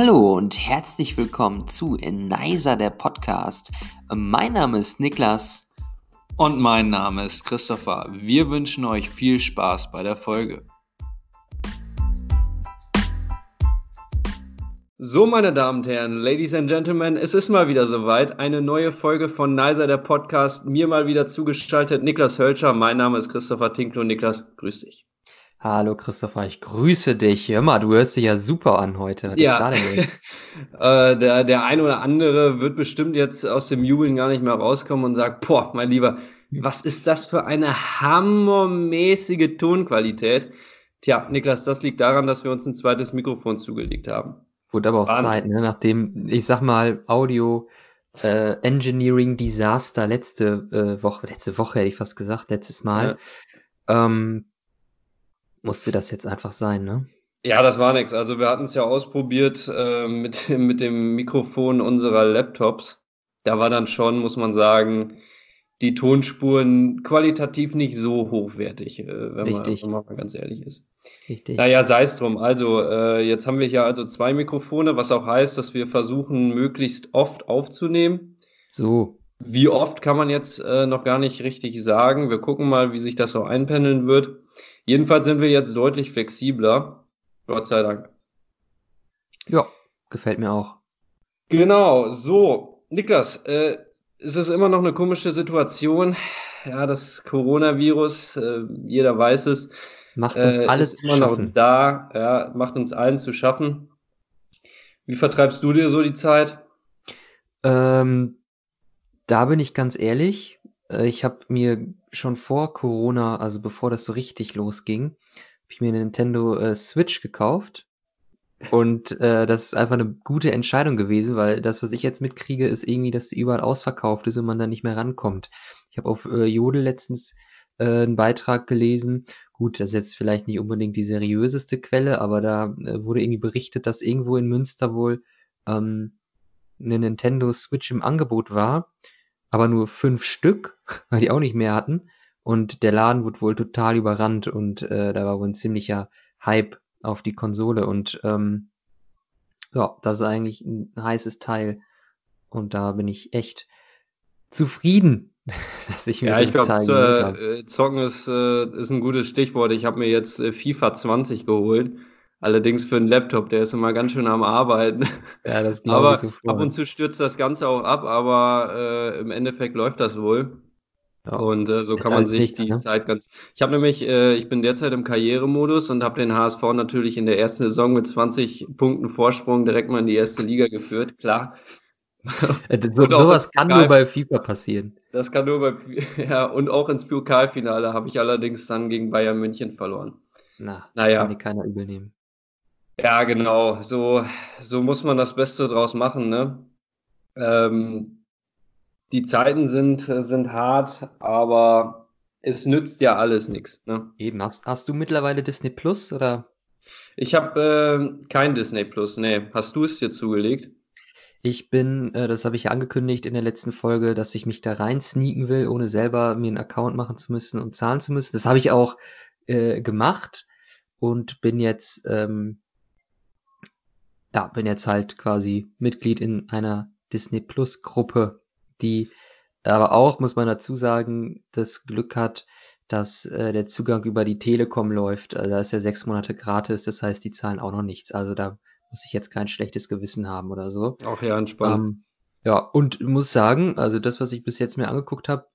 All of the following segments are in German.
Hallo und herzlich willkommen zu Nicer der Podcast. Mein Name ist Niklas. Und mein Name ist Christopher. Wir wünschen euch viel Spaß bei der Folge. So, meine Damen und Herren, Ladies and Gentlemen, es ist mal wieder soweit. Eine neue Folge von Nicer der Podcast. Mir mal wieder zugeschaltet Niklas Hölscher. Mein Name ist Christopher Tinklo. Niklas, grüß dich. Hallo Christopher, ich grüße dich. Hör mal, du hörst dich ja super an heute. Was ja. ist da denn äh, der, der ein oder andere wird bestimmt jetzt aus dem Jubeln gar nicht mehr rauskommen und sagt, boah, mein Lieber, was ist das für eine hammermäßige Tonqualität? Tja, Niklas, das liegt daran, dass wir uns ein zweites Mikrofon zugelegt haben. Wurde aber auch Wahnsinn. Zeit, ne? nachdem, ich sag mal, Audio äh, Engineering Disaster letzte äh, Woche, letzte Woche hätte ich fast gesagt, letztes Mal, ja. ähm, musste das jetzt einfach sein, ne? Ja, das war nichts. Also wir hatten es ja ausprobiert äh, mit, mit dem Mikrofon unserer Laptops. Da war dann schon, muss man sagen, die Tonspuren qualitativ nicht so hochwertig, äh, wenn, man, wenn, man, mal ganz ehrlich ist. Richtig. Naja, sei es drum. Also, äh, jetzt haben wir hier also zwei Mikrofone, was auch heißt, dass wir versuchen, möglichst oft aufzunehmen. So. Wie oft kann man jetzt äh, noch gar nicht richtig sagen. Wir gucken mal, wie sich das so einpendeln wird. Jedenfalls sind wir jetzt deutlich flexibler. Gott sei Dank. Ja, gefällt mir auch. Genau, so. Niklas, äh, es ist immer noch eine komische Situation. Ja, das Coronavirus, äh, jeder weiß es. Macht uns äh, alles ist immer noch da, ja, macht uns allen zu schaffen. Wie vertreibst du dir so die Zeit? Ähm, da bin ich ganz ehrlich. Äh, ich habe mir schon vor Corona, also bevor das so richtig losging, habe ich mir eine Nintendo äh, Switch gekauft. Und äh, das ist einfach eine gute Entscheidung gewesen, weil das, was ich jetzt mitkriege, ist irgendwie, dass die überall ausverkauft ist und man da nicht mehr rankommt. Ich habe auf äh, Jodel letztens äh, einen Beitrag gelesen. Gut, das ist jetzt vielleicht nicht unbedingt die seriöseste Quelle, aber da äh, wurde irgendwie berichtet, dass irgendwo in Münster wohl ähm, eine Nintendo Switch im Angebot war aber nur fünf Stück, weil die auch nicht mehr hatten. Und der Laden wurde wohl total überrannt und äh, da war wohl ein ziemlicher Hype auf die Konsole. Und ähm, ja, das ist eigentlich ein heißes Teil. Und da bin ich echt zufrieden, dass ich mir ja, ich glaube, äh, Zocken ist, äh, ist ein gutes Stichwort. Ich habe mir jetzt äh, FIFA 20 geholt. Allerdings für einen Laptop, der ist immer ganz schön am Arbeiten. Ja, das glaube ich sofort. Ab und zu stürzt das Ganze auch ab, aber äh, im Endeffekt läuft das wohl. Ja. Und äh, so kann man sich nicht, die ne? Zeit ganz. Ich habe nämlich, äh, ich bin derzeit im Karrieremodus und habe den HSV natürlich in der ersten Saison mit 20 Punkten Vorsprung direkt mal in die erste Liga geführt, klar. Äh, so, sowas kann nur bei FIFA passieren. Das kann nur bei, ja, und auch ins Pokalfinale habe ich allerdings dann gegen Bayern München verloren. Na, naja. kann dir keiner übel nehmen. Ja, genau. So, so muss man das Beste draus machen, ne? Ähm, die Zeiten sind, sind hart, aber es nützt ja alles nichts. Ne? Eben, hast, hast du mittlerweile Disney Plus oder? Ich habe äh, kein Disney Plus, nee. Hast du es dir zugelegt? Ich bin, äh, das habe ich ja angekündigt in der letzten Folge, dass ich mich da rein sneaken will, ohne selber mir einen Account machen zu müssen und zahlen zu müssen. Das habe ich auch äh, gemacht und bin jetzt ähm, ja, bin jetzt halt quasi Mitglied in einer Disney Plus Gruppe, die aber auch, muss man dazu sagen, das Glück hat, dass äh, der Zugang über die Telekom läuft. Also da ist ja sechs Monate gratis, das heißt, die zahlen auch noch nichts. Also da muss ich jetzt kein schlechtes Gewissen haben oder so. Auch ja, entspannt. Ähm, ja, und muss sagen, also das, was ich bis jetzt mir angeguckt habe,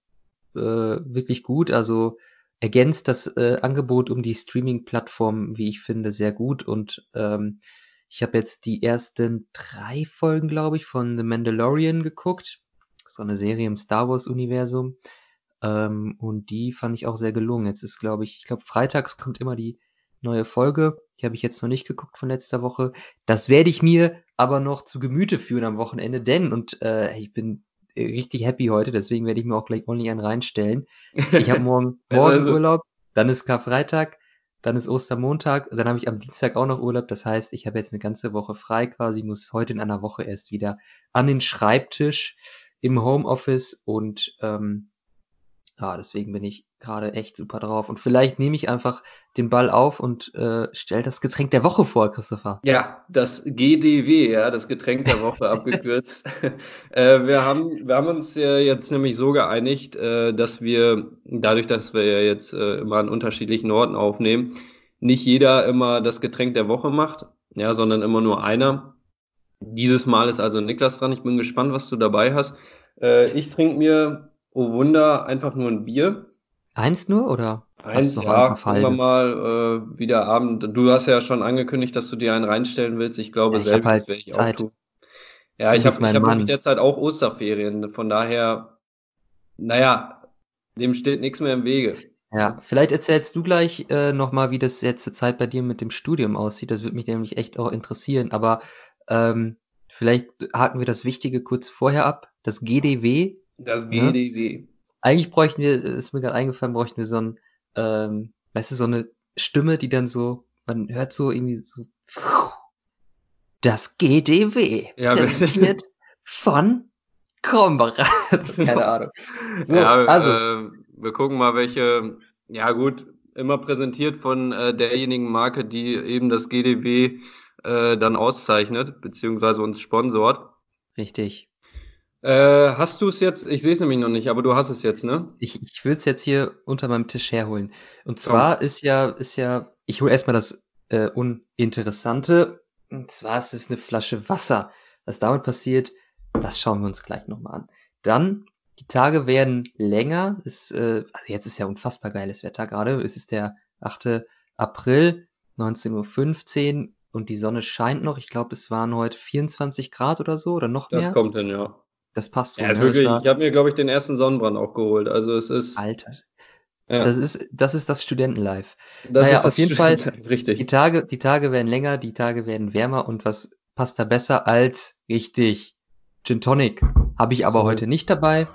äh, wirklich gut. Also ergänzt das äh, Angebot um die Streaming-Plattform, wie ich finde, sehr gut und ähm, ich habe jetzt die ersten drei Folgen, glaube ich, von The Mandalorian geguckt. So eine Serie im Star Wars-Universum. Ähm, und die fand ich auch sehr gelungen. Jetzt ist, glaube ich, ich glaube, freitags kommt immer die neue Folge. Die habe ich jetzt noch nicht geguckt von letzter Woche. Das werde ich mir aber noch zu Gemüte führen am Wochenende, denn, und äh, ich bin richtig happy heute, deswegen werde ich mir auch gleich ordentlich einen reinstellen. Ich habe morgen, morgen Urlaub, dann ist Karfreitag, dann ist Ostermontag, dann habe ich am Dienstag auch noch Urlaub. Das heißt, ich habe jetzt eine ganze Woche frei quasi, muss heute in einer Woche erst wieder an den Schreibtisch im Homeoffice und ähm, ja, deswegen bin ich gerade echt super drauf. Und vielleicht nehme ich einfach den Ball auf und äh, stelle das Getränk der Woche vor, Christopher. Ja, das GDW, ja, das Getränk der Woche abgekürzt. äh, wir, haben, wir haben uns ja jetzt nämlich so geeinigt, äh, dass wir, dadurch, dass wir ja jetzt äh, immer an unterschiedlichen Orten aufnehmen, nicht jeder immer das Getränk der Woche macht, ja, sondern immer nur einer. Dieses Mal ist also Niklas dran. Ich bin gespannt, was du dabei hast. Äh, ich trinke mir, oh Wunder, einfach nur ein Bier. Eins nur oder? Eins, noch ja, gucken wir mal, äh, wieder Abend. Du hast ja schon angekündigt, dass du dir einen reinstellen willst. Ich glaube, ja, selbst halt werde ich Zeit. auch tun. Ja, ich habe hab nämlich derzeit auch Osterferien. Von daher, naja, dem steht nichts mehr im Wege. Ja, vielleicht erzählst du gleich äh, nochmal, wie das jetzt zur Zeit bei dir mit dem Studium aussieht. Das würde mich nämlich echt auch interessieren. Aber ähm, vielleicht haken wir das Wichtige kurz vorher ab. Das GDW. Das GDW. Ne? Eigentlich bräuchten wir, ist mir gerade eingefallen, bräuchten wir so ein, ähm, weißt du, so eine Stimme, die dann so, man hört so irgendwie so, das GDW. Ja, präsentiert von Krombarat. Keine Ahnung. So, ja, also. Äh, wir gucken mal, welche, ja gut, immer präsentiert von äh, derjenigen Marke, die eben das GDW äh, dann auszeichnet, beziehungsweise uns sponsort. Richtig. Äh, hast du es jetzt? Ich sehe es nämlich noch nicht, aber du hast es jetzt, ne? Ich, ich will es jetzt hier unter meinem Tisch herholen. Und zwar oh. ist ja, ist ja, ich hole erstmal das äh, Uninteressante. Und zwar ist es eine Flasche Wasser. Was damit passiert, das schauen wir uns gleich nochmal an. Dann, die Tage werden länger. Ist, äh, also jetzt ist ja unfassbar geiles Wetter gerade. Es ist der 8. April, 19.15 Uhr und die Sonne scheint noch. Ich glaube, es waren heute 24 Grad oder so oder noch mehr. Das kommt hin, ja. Das passt. Ja, ne? wirklich, ich habe mir, glaube ich, den ersten Sonnenbrand auch geholt. Also es ist. Alter. Ja. Das ist, das ist das Studentenlife. Das naja, ist auf jeden Fall. Richtig. Die Tage, die Tage werden länger, die Tage werden wärmer und was passt da besser als richtig Gin Tonic? Habe ich aber so. heute nicht dabei.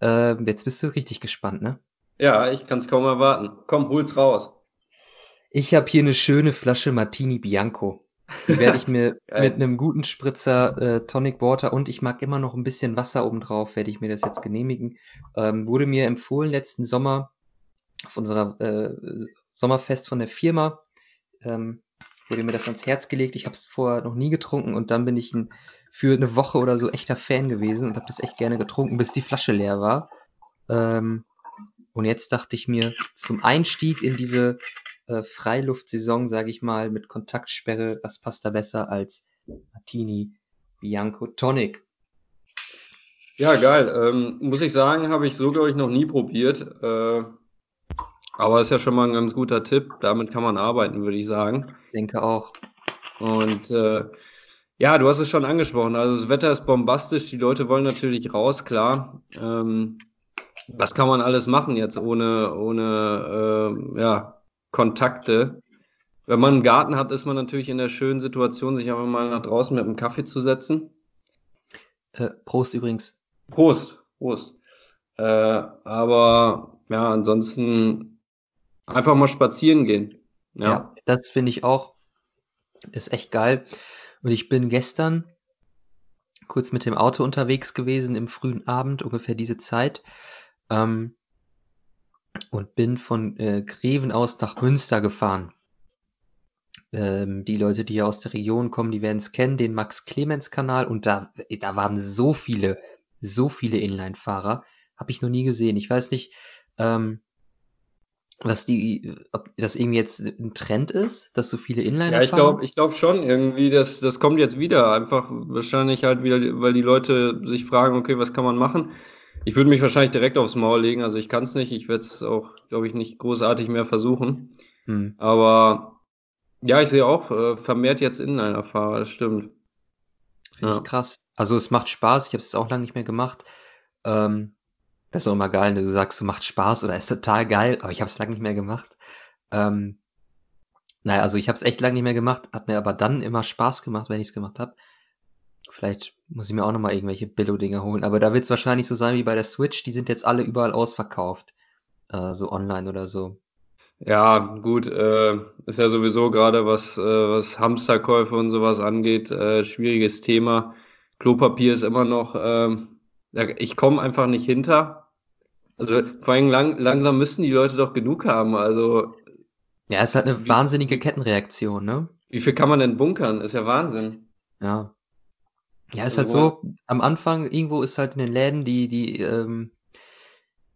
Äh, jetzt bist du richtig gespannt, ne? Ja, ich kann es kaum erwarten. Komm, hol's raus. Ich habe hier eine schöne Flasche Martini Bianco. Die werde ich mir mit einem guten Spritzer äh, Tonic Water und ich mag immer noch ein bisschen Wasser obendrauf, werde ich mir das jetzt genehmigen. Ähm, wurde mir empfohlen letzten Sommer auf unserer äh, Sommerfest von der Firma. Ähm, wurde mir das ans Herz gelegt. Ich habe es vorher noch nie getrunken und dann bin ich ein, für eine Woche oder so echter Fan gewesen und habe das echt gerne getrunken, bis die Flasche leer war. Ähm, und jetzt dachte ich mir, zum Einstieg in diese äh, Freiluftsaison, sage ich mal, mit Kontaktsperre, was passt da besser als Martini Bianco Tonic? Ja, geil. Ähm, muss ich sagen, habe ich so, glaube ich, noch nie probiert. Äh, aber ist ja schon mal ein ganz guter Tipp. Damit kann man arbeiten, würde ich sagen. Ich denke auch. Und äh, ja, du hast es schon angesprochen. Also das Wetter ist bombastisch. Die Leute wollen natürlich raus, klar. Ähm, was kann man alles machen jetzt ohne, ohne äh, ja, Kontakte. Wenn man einen Garten hat, ist man natürlich in der schönen Situation, sich einfach mal nach draußen mit einem Kaffee zu setzen. Äh, Prost übrigens. Prost, Prost. Äh, aber ja, ansonsten einfach mal spazieren gehen. Ja, ja das finde ich auch. Ist echt geil. Und ich bin gestern kurz mit dem Auto unterwegs gewesen im frühen Abend, ungefähr diese Zeit. Ähm, und bin von äh, Greven aus nach Münster gefahren. Ähm, die Leute, die hier aus der Region kommen, die werden es kennen, den Max-Clemens-Kanal. Und da, da waren so viele, so viele Inline-Fahrer. Habe ich noch nie gesehen. Ich weiß nicht, ähm, was die, ob das irgendwie jetzt ein Trend ist, dass so viele Inliner Ja, ich glaube ich glaube schon irgendwie, das, das kommt jetzt wieder. Einfach wahrscheinlich halt wieder, weil die Leute sich fragen, okay, was kann man machen? Ich würde mich wahrscheinlich direkt aufs Maul legen. Also ich kann es nicht. Ich werde es auch, glaube ich, nicht großartig mehr versuchen. Hm. Aber ja, ich sehe auch äh, vermehrt jetzt Inliner-Fahrer, das stimmt. Finde ja. ich krass. Also es macht Spaß. Ich habe es auch lange nicht mehr gemacht. Ähm, das ist auch immer geil, wenn du sagst, du macht Spaß oder ist total geil, aber ich habe es lange nicht mehr gemacht. Ähm, naja, also ich habe es echt lange nicht mehr gemacht, hat mir aber dann immer Spaß gemacht, wenn ich es gemacht habe. Vielleicht muss ich mir auch nochmal irgendwelche Billo-Dinger holen. Aber da wird es wahrscheinlich so sein wie bei der Switch. Die sind jetzt alle überall ausverkauft. Äh, so online oder so. Ja, gut. Äh, ist ja sowieso gerade, was, äh, was Hamsterkäufe und sowas angeht, äh, schwieriges Thema. Klopapier ist immer noch, ähm, ich komme einfach nicht hinter. Also vor allem lang, langsam müssten die Leute doch genug haben. Also. Ja, es hat eine wahnsinnige Kettenreaktion, ne? Wie viel kann man denn bunkern? Ist ja Wahnsinn. Ja. Ja, ist also, halt so, am Anfang irgendwo ist halt in den Läden die, die ähm,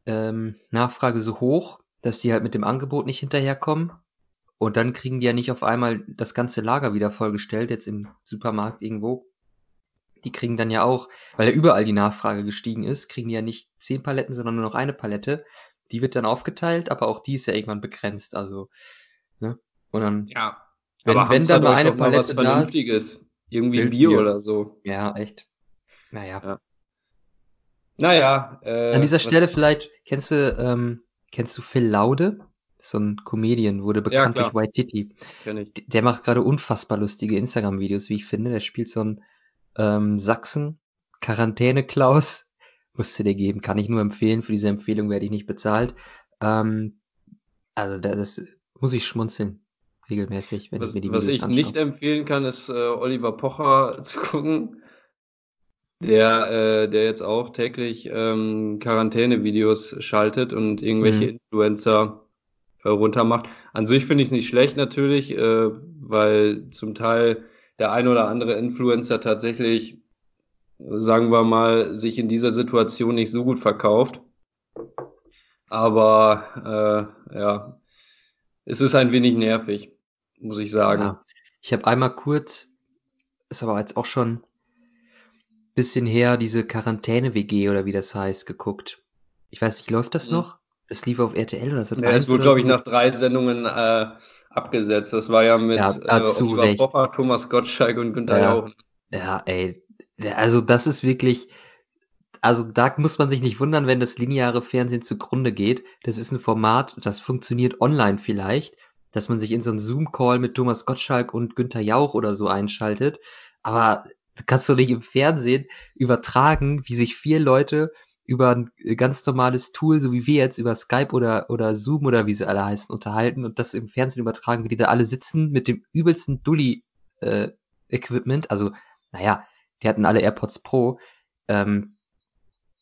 ähm, Nachfrage so hoch, dass die halt mit dem Angebot nicht hinterherkommen. Und dann kriegen die ja nicht auf einmal das ganze Lager wieder vollgestellt, jetzt im Supermarkt irgendwo. Die kriegen dann ja auch, weil ja überall die Nachfrage gestiegen ist, kriegen die ja nicht zehn Paletten, sondern nur noch eine Palette. Die wird dann aufgeteilt, aber auch die ist ja irgendwann begrenzt. Also, ne? Und dann. Ja. Wenn, aber wenn dann nur eine Palette was Vernünftiges. Irgendwie Bier, Bier oder so. Ja, echt. Naja. Ja. Naja. Äh, An dieser Stelle vielleicht, kennst du, ähm, kennst du Phil Laude? So ein Comedian, wurde bekannt ja, durch White Titty. Der macht gerade unfassbar lustige Instagram-Videos, wie ich finde. Der spielt so ein ähm, Sachsen, Quarantäne-Klaus. Musste dir geben, kann ich nur empfehlen. Für diese Empfehlung werde ich nicht bezahlt. Ähm, also, das muss ich schmunzeln. Regelmäßig, wenn was, ich mir die Videos Was ich anschaue. nicht empfehlen kann, ist äh, Oliver Pocher zu gucken. Der, äh, der jetzt auch täglich ähm, Quarantäne-Videos schaltet und irgendwelche mhm. Influencer äh, runtermacht. An sich finde ich es nicht schlecht natürlich, äh, weil zum Teil der ein oder andere Influencer tatsächlich, sagen wir mal, sich in dieser Situation nicht so gut verkauft. Aber äh, ja, es ist ein wenig nervig, muss ich sagen. Ja, ich habe einmal kurz, ist aber jetzt auch schon ein bisschen her, diese Quarantäne-WG oder wie das heißt, geguckt. Ich weiß nicht, läuft das mhm. noch? Es lief auf RTL oder so. Ja, es wurde, glaube ich, nach drei Sendungen äh, abgesetzt. Das war ja mit ja, äh, Oliver Pocher, Thomas Gottschalk und Günther ja. Jauch. Ja, ey. Also das ist wirklich, also da muss man sich nicht wundern, wenn das lineare Fernsehen zugrunde geht. Das ist ein Format, das funktioniert online vielleicht, dass man sich in so einen Zoom-Call mit Thomas Gottschalk und Günther Jauch oder so einschaltet. Aber kannst du nicht im Fernsehen übertragen, wie sich vier Leute über ein äh, ganz normales Tool, so wie wir jetzt über Skype oder, oder Zoom oder wie sie alle heißen, unterhalten und das im Fernsehen übertragen, wie die da alle sitzen mit dem übelsten Dulli-Equipment. Äh, also, naja, die hatten alle AirPods Pro. Ähm,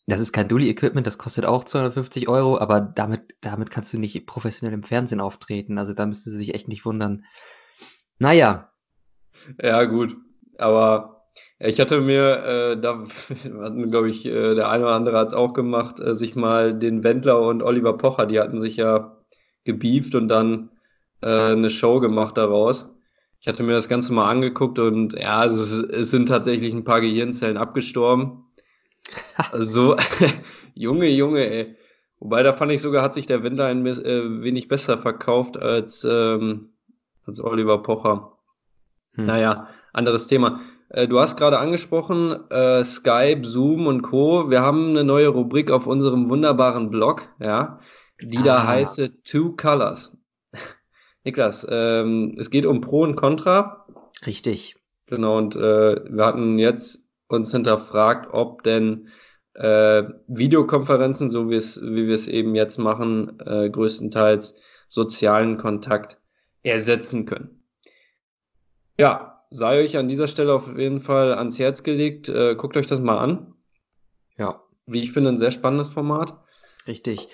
das ist kein Dulli-Equipment, das kostet auch 250 Euro, aber damit, damit kannst du nicht professionell im Fernsehen auftreten. Also da müssten sie sich echt nicht wundern. Naja. Ja, gut. Aber ich hatte mir, äh, da hatten, glaube ich, äh, der eine oder andere hat es auch gemacht, äh, sich mal den Wendler und Oliver Pocher, die hatten sich ja gebieft und dann äh, eine Show gemacht daraus. Ich hatte mir das Ganze mal angeguckt und ja, also es, es sind tatsächlich ein paar Gehirnzellen abgestorben. Also, Junge, Junge, ey. Wobei, da fand ich sogar, hat sich der Wendler ein äh, wenig besser verkauft als, ähm, als Oliver Pocher. Hm. Naja, anderes Thema. Äh, du hast gerade angesprochen, äh, Skype, Zoom und Co. Wir haben eine neue Rubrik auf unserem wunderbaren Blog, ja, die ah. da heißt Two Colors. Niklas, ähm, es geht um Pro und Contra. Richtig. Genau, und äh, wir hatten jetzt uns hinterfragt, ob denn äh, Videokonferenzen, so wie, es, wie wir es eben jetzt machen, äh, größtenteils sozialen Kontakt ersetzen können. Ja, sei euch an dieser Stelle auf jeden Fall ans Herz gelegt. Äh, guckt euch das mal an. Ja. Wie ich finde, ein sehr spannendes Format. Richtig.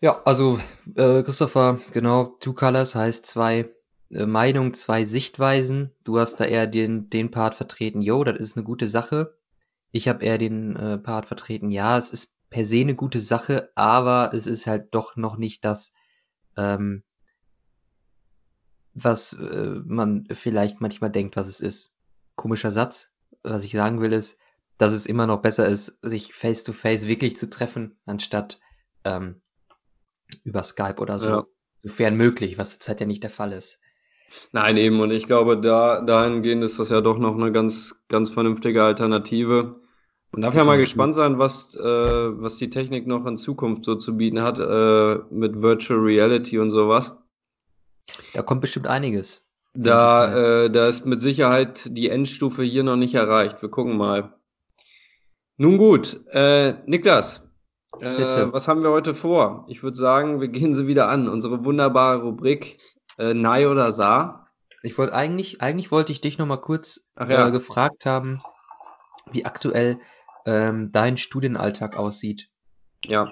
Ja, also äh, Christopher, genau, Two Colors heißt zwei äh, Meinungen, zwei Sichtweisen. Du hast da eher den, den Part vertreten, yo, das ist eine gute Sache. Ich habe eher den äh, Part vertreten, ja, es ist per se eine gute Sache, aber es ist halt doch noch nicht das, ähm, was äh, man vielleicht manchmal denkt, was es ist. Komischer Satz. Was ich sagen will, ist, dass es immer noch besser ist, sich face to face wirklich zu treffen, anstatt ähm, über Skype oder so. Ja. Sofern möglich, was zurzeit ja nicht der Fall ist. Nein, eben. Und ich glaube, da, dahingehend ist das ja doch noch eine ganz, ganz vernünftige Alternative. Man darf ja mal gespannt sein, was, äh, was die Technik noch in Zukunft so zu bieten hat, äh, mit Virtual Reality und sowas. Da kommt bestimmt einiges. Da, äh, da ist mit Sicherheit die Endstufe hier noch nicht erreicht. Wir gucken mal. Nun gut, äh, Niklas, äh, was haben wir heute vor? Ich würde sagen, wir gehen sie wieder an. Unsere wunderbare Rubrik äh, Nei oder Sa. Ich wollte eigentlich, eigentlich wollte ich dich noch mal kurz ja. äh, gefragt haben, wie aktuell ähm, dein Studienalltag aussieht. Ja,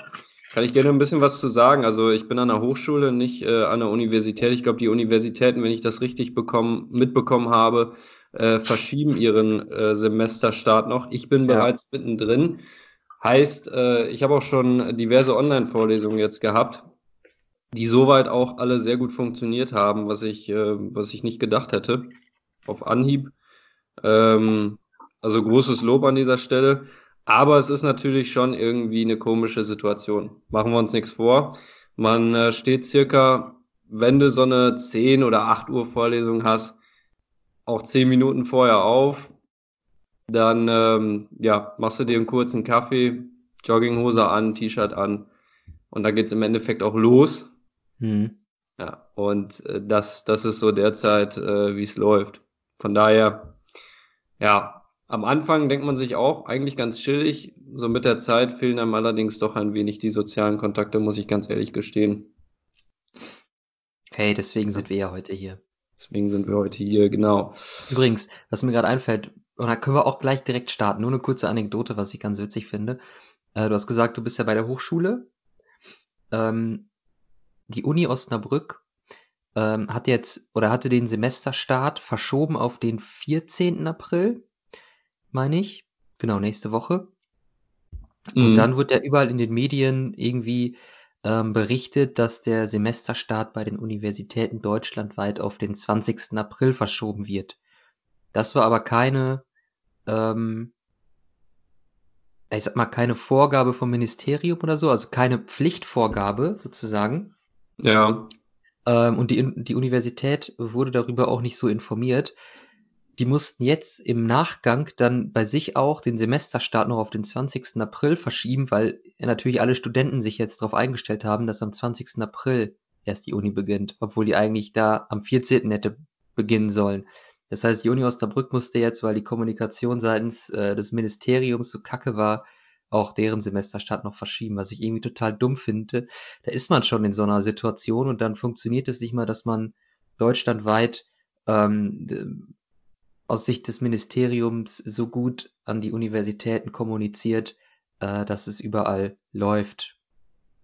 kann ich gerne ein bisschen was zu sagen. Also ich bin an der Hochschule, nicht äh, an der Universität. Ich glaube, die Universitäten, wenn ich das richtig bekommen, mitbekommen habe, äh, verschieben ihren äh, Semesterstart noch. Ich bin ja. bereits mittendrin. Heißt, äh, ich habe auch schon diverse Online-Vorlesungen jetzt gehabt, die soweit auch alle sehr gut funktioniert haben, was ich, äh, was ich nicht gedacht hätte. Auf Anhieb. Ähm, also großes Lob an dieser Stelle. Aber es ist natürlich schon irgendwie eine komische Situation. Machen wir uns nichts vor. Man äh, steht circa, wenn du so eine 10 oder 8 Uhr Vorlesung hast, auch 10 Minuten vorher auf. Dann ähm, ja, machst du dir einen kurzen Kaffee, Jogginghose an, T-Shirt an und dann geht es im Endeffekt auch los. Mhm. Ja, und äh, das, das ist so derzeit, äh, wie es läuft. Von daher, ja, am Anfang denkt man sich auch, eigentlich ganz chillig. So mit der Zeit fehlen einem allerdings doch ein wenig die sozialen Kontakte, muss ich ganz ehrlich gestehen. Hey, deswegen sind wir ja heute hier. Deswegen sind wir heute hier, genau. Übrigens, was mir gerade einfällt, und da können wir auch gleich direkt starten. Nur eine kurze Anekdote, was ich ganz witzig finde. Äh, du hast gesagt, du bist ja bei der Hochschule. Ähm, die Uni Osnabrück ähm, hat jetzt oder hatte den Semesterstart verschoben auf den 14. April meine ich. Genau, nächste Woche. Und mhm. dann wird ja überall in den Medien irgendwie ähm, berichtet, dass der Semesterstart bei den Universitäten deutschlandweit auf den 20. April verschoben wird. Das war aber keine, ähm, ich sag mal, keine Vorgabe vom Ministerium oder so, also keine Pflichtvorgabe sozusagen. Ja. Ähm, und die, die Universität wurde darüber auch nicht so informiert die mussten jetzt im Nachgang dann bei sich auch den Semesterstart noch auf den 20. April verschieben, weil natürlich alle Studenten sich jetzt darauf eingestellt haben, dass am 20. April erst die Uni beginnt, obwohl die eigentlich da am 14. hätte beginnen sollen. Das heißt, die Uni Osnabrück musste jetzt, weil die Kommunikation seitens äh, des Ministeriums so kacke war, auch deren Semesterstart noch verschieben, was ich irgendwie total dumm finde. Da ist man schon in so einer Situation und dann funktioniert es nicht mal, dass man deutschlandweit ähm, aus Sicht des Ministeriums so gut an die Universitäten kommuniziert, äh, dass es überall läuft.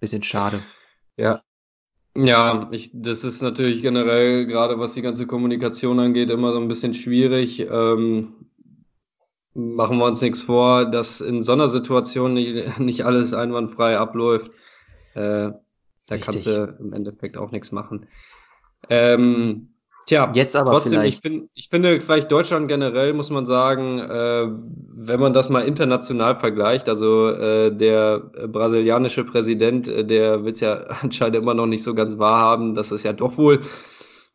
Bisschen schade. Ja. Ja, ich, das ist natürlich generell, gerade was die ganze Kommunikation angeht, immer so ein bisschen schwierig. Ähm, machen wir uns nichts vor, dass in so einer Situation nicht, nicht alles einwandfrei abläuft. Äh, da Richtig. kannst du im Endeffekt auch nichts machen. Ähm, Tja, jetzt aber trotzdem, vielleicht. Ich, find, ich finde vielleicht Deutschland generell, muss man sagen, äh, wenn man das mal international vergleicht, also äh, der brasilianische Präsident, äh, der will es ja anscheinend immer noch nicht so ganz wahrhaben, dass es ja doch wohl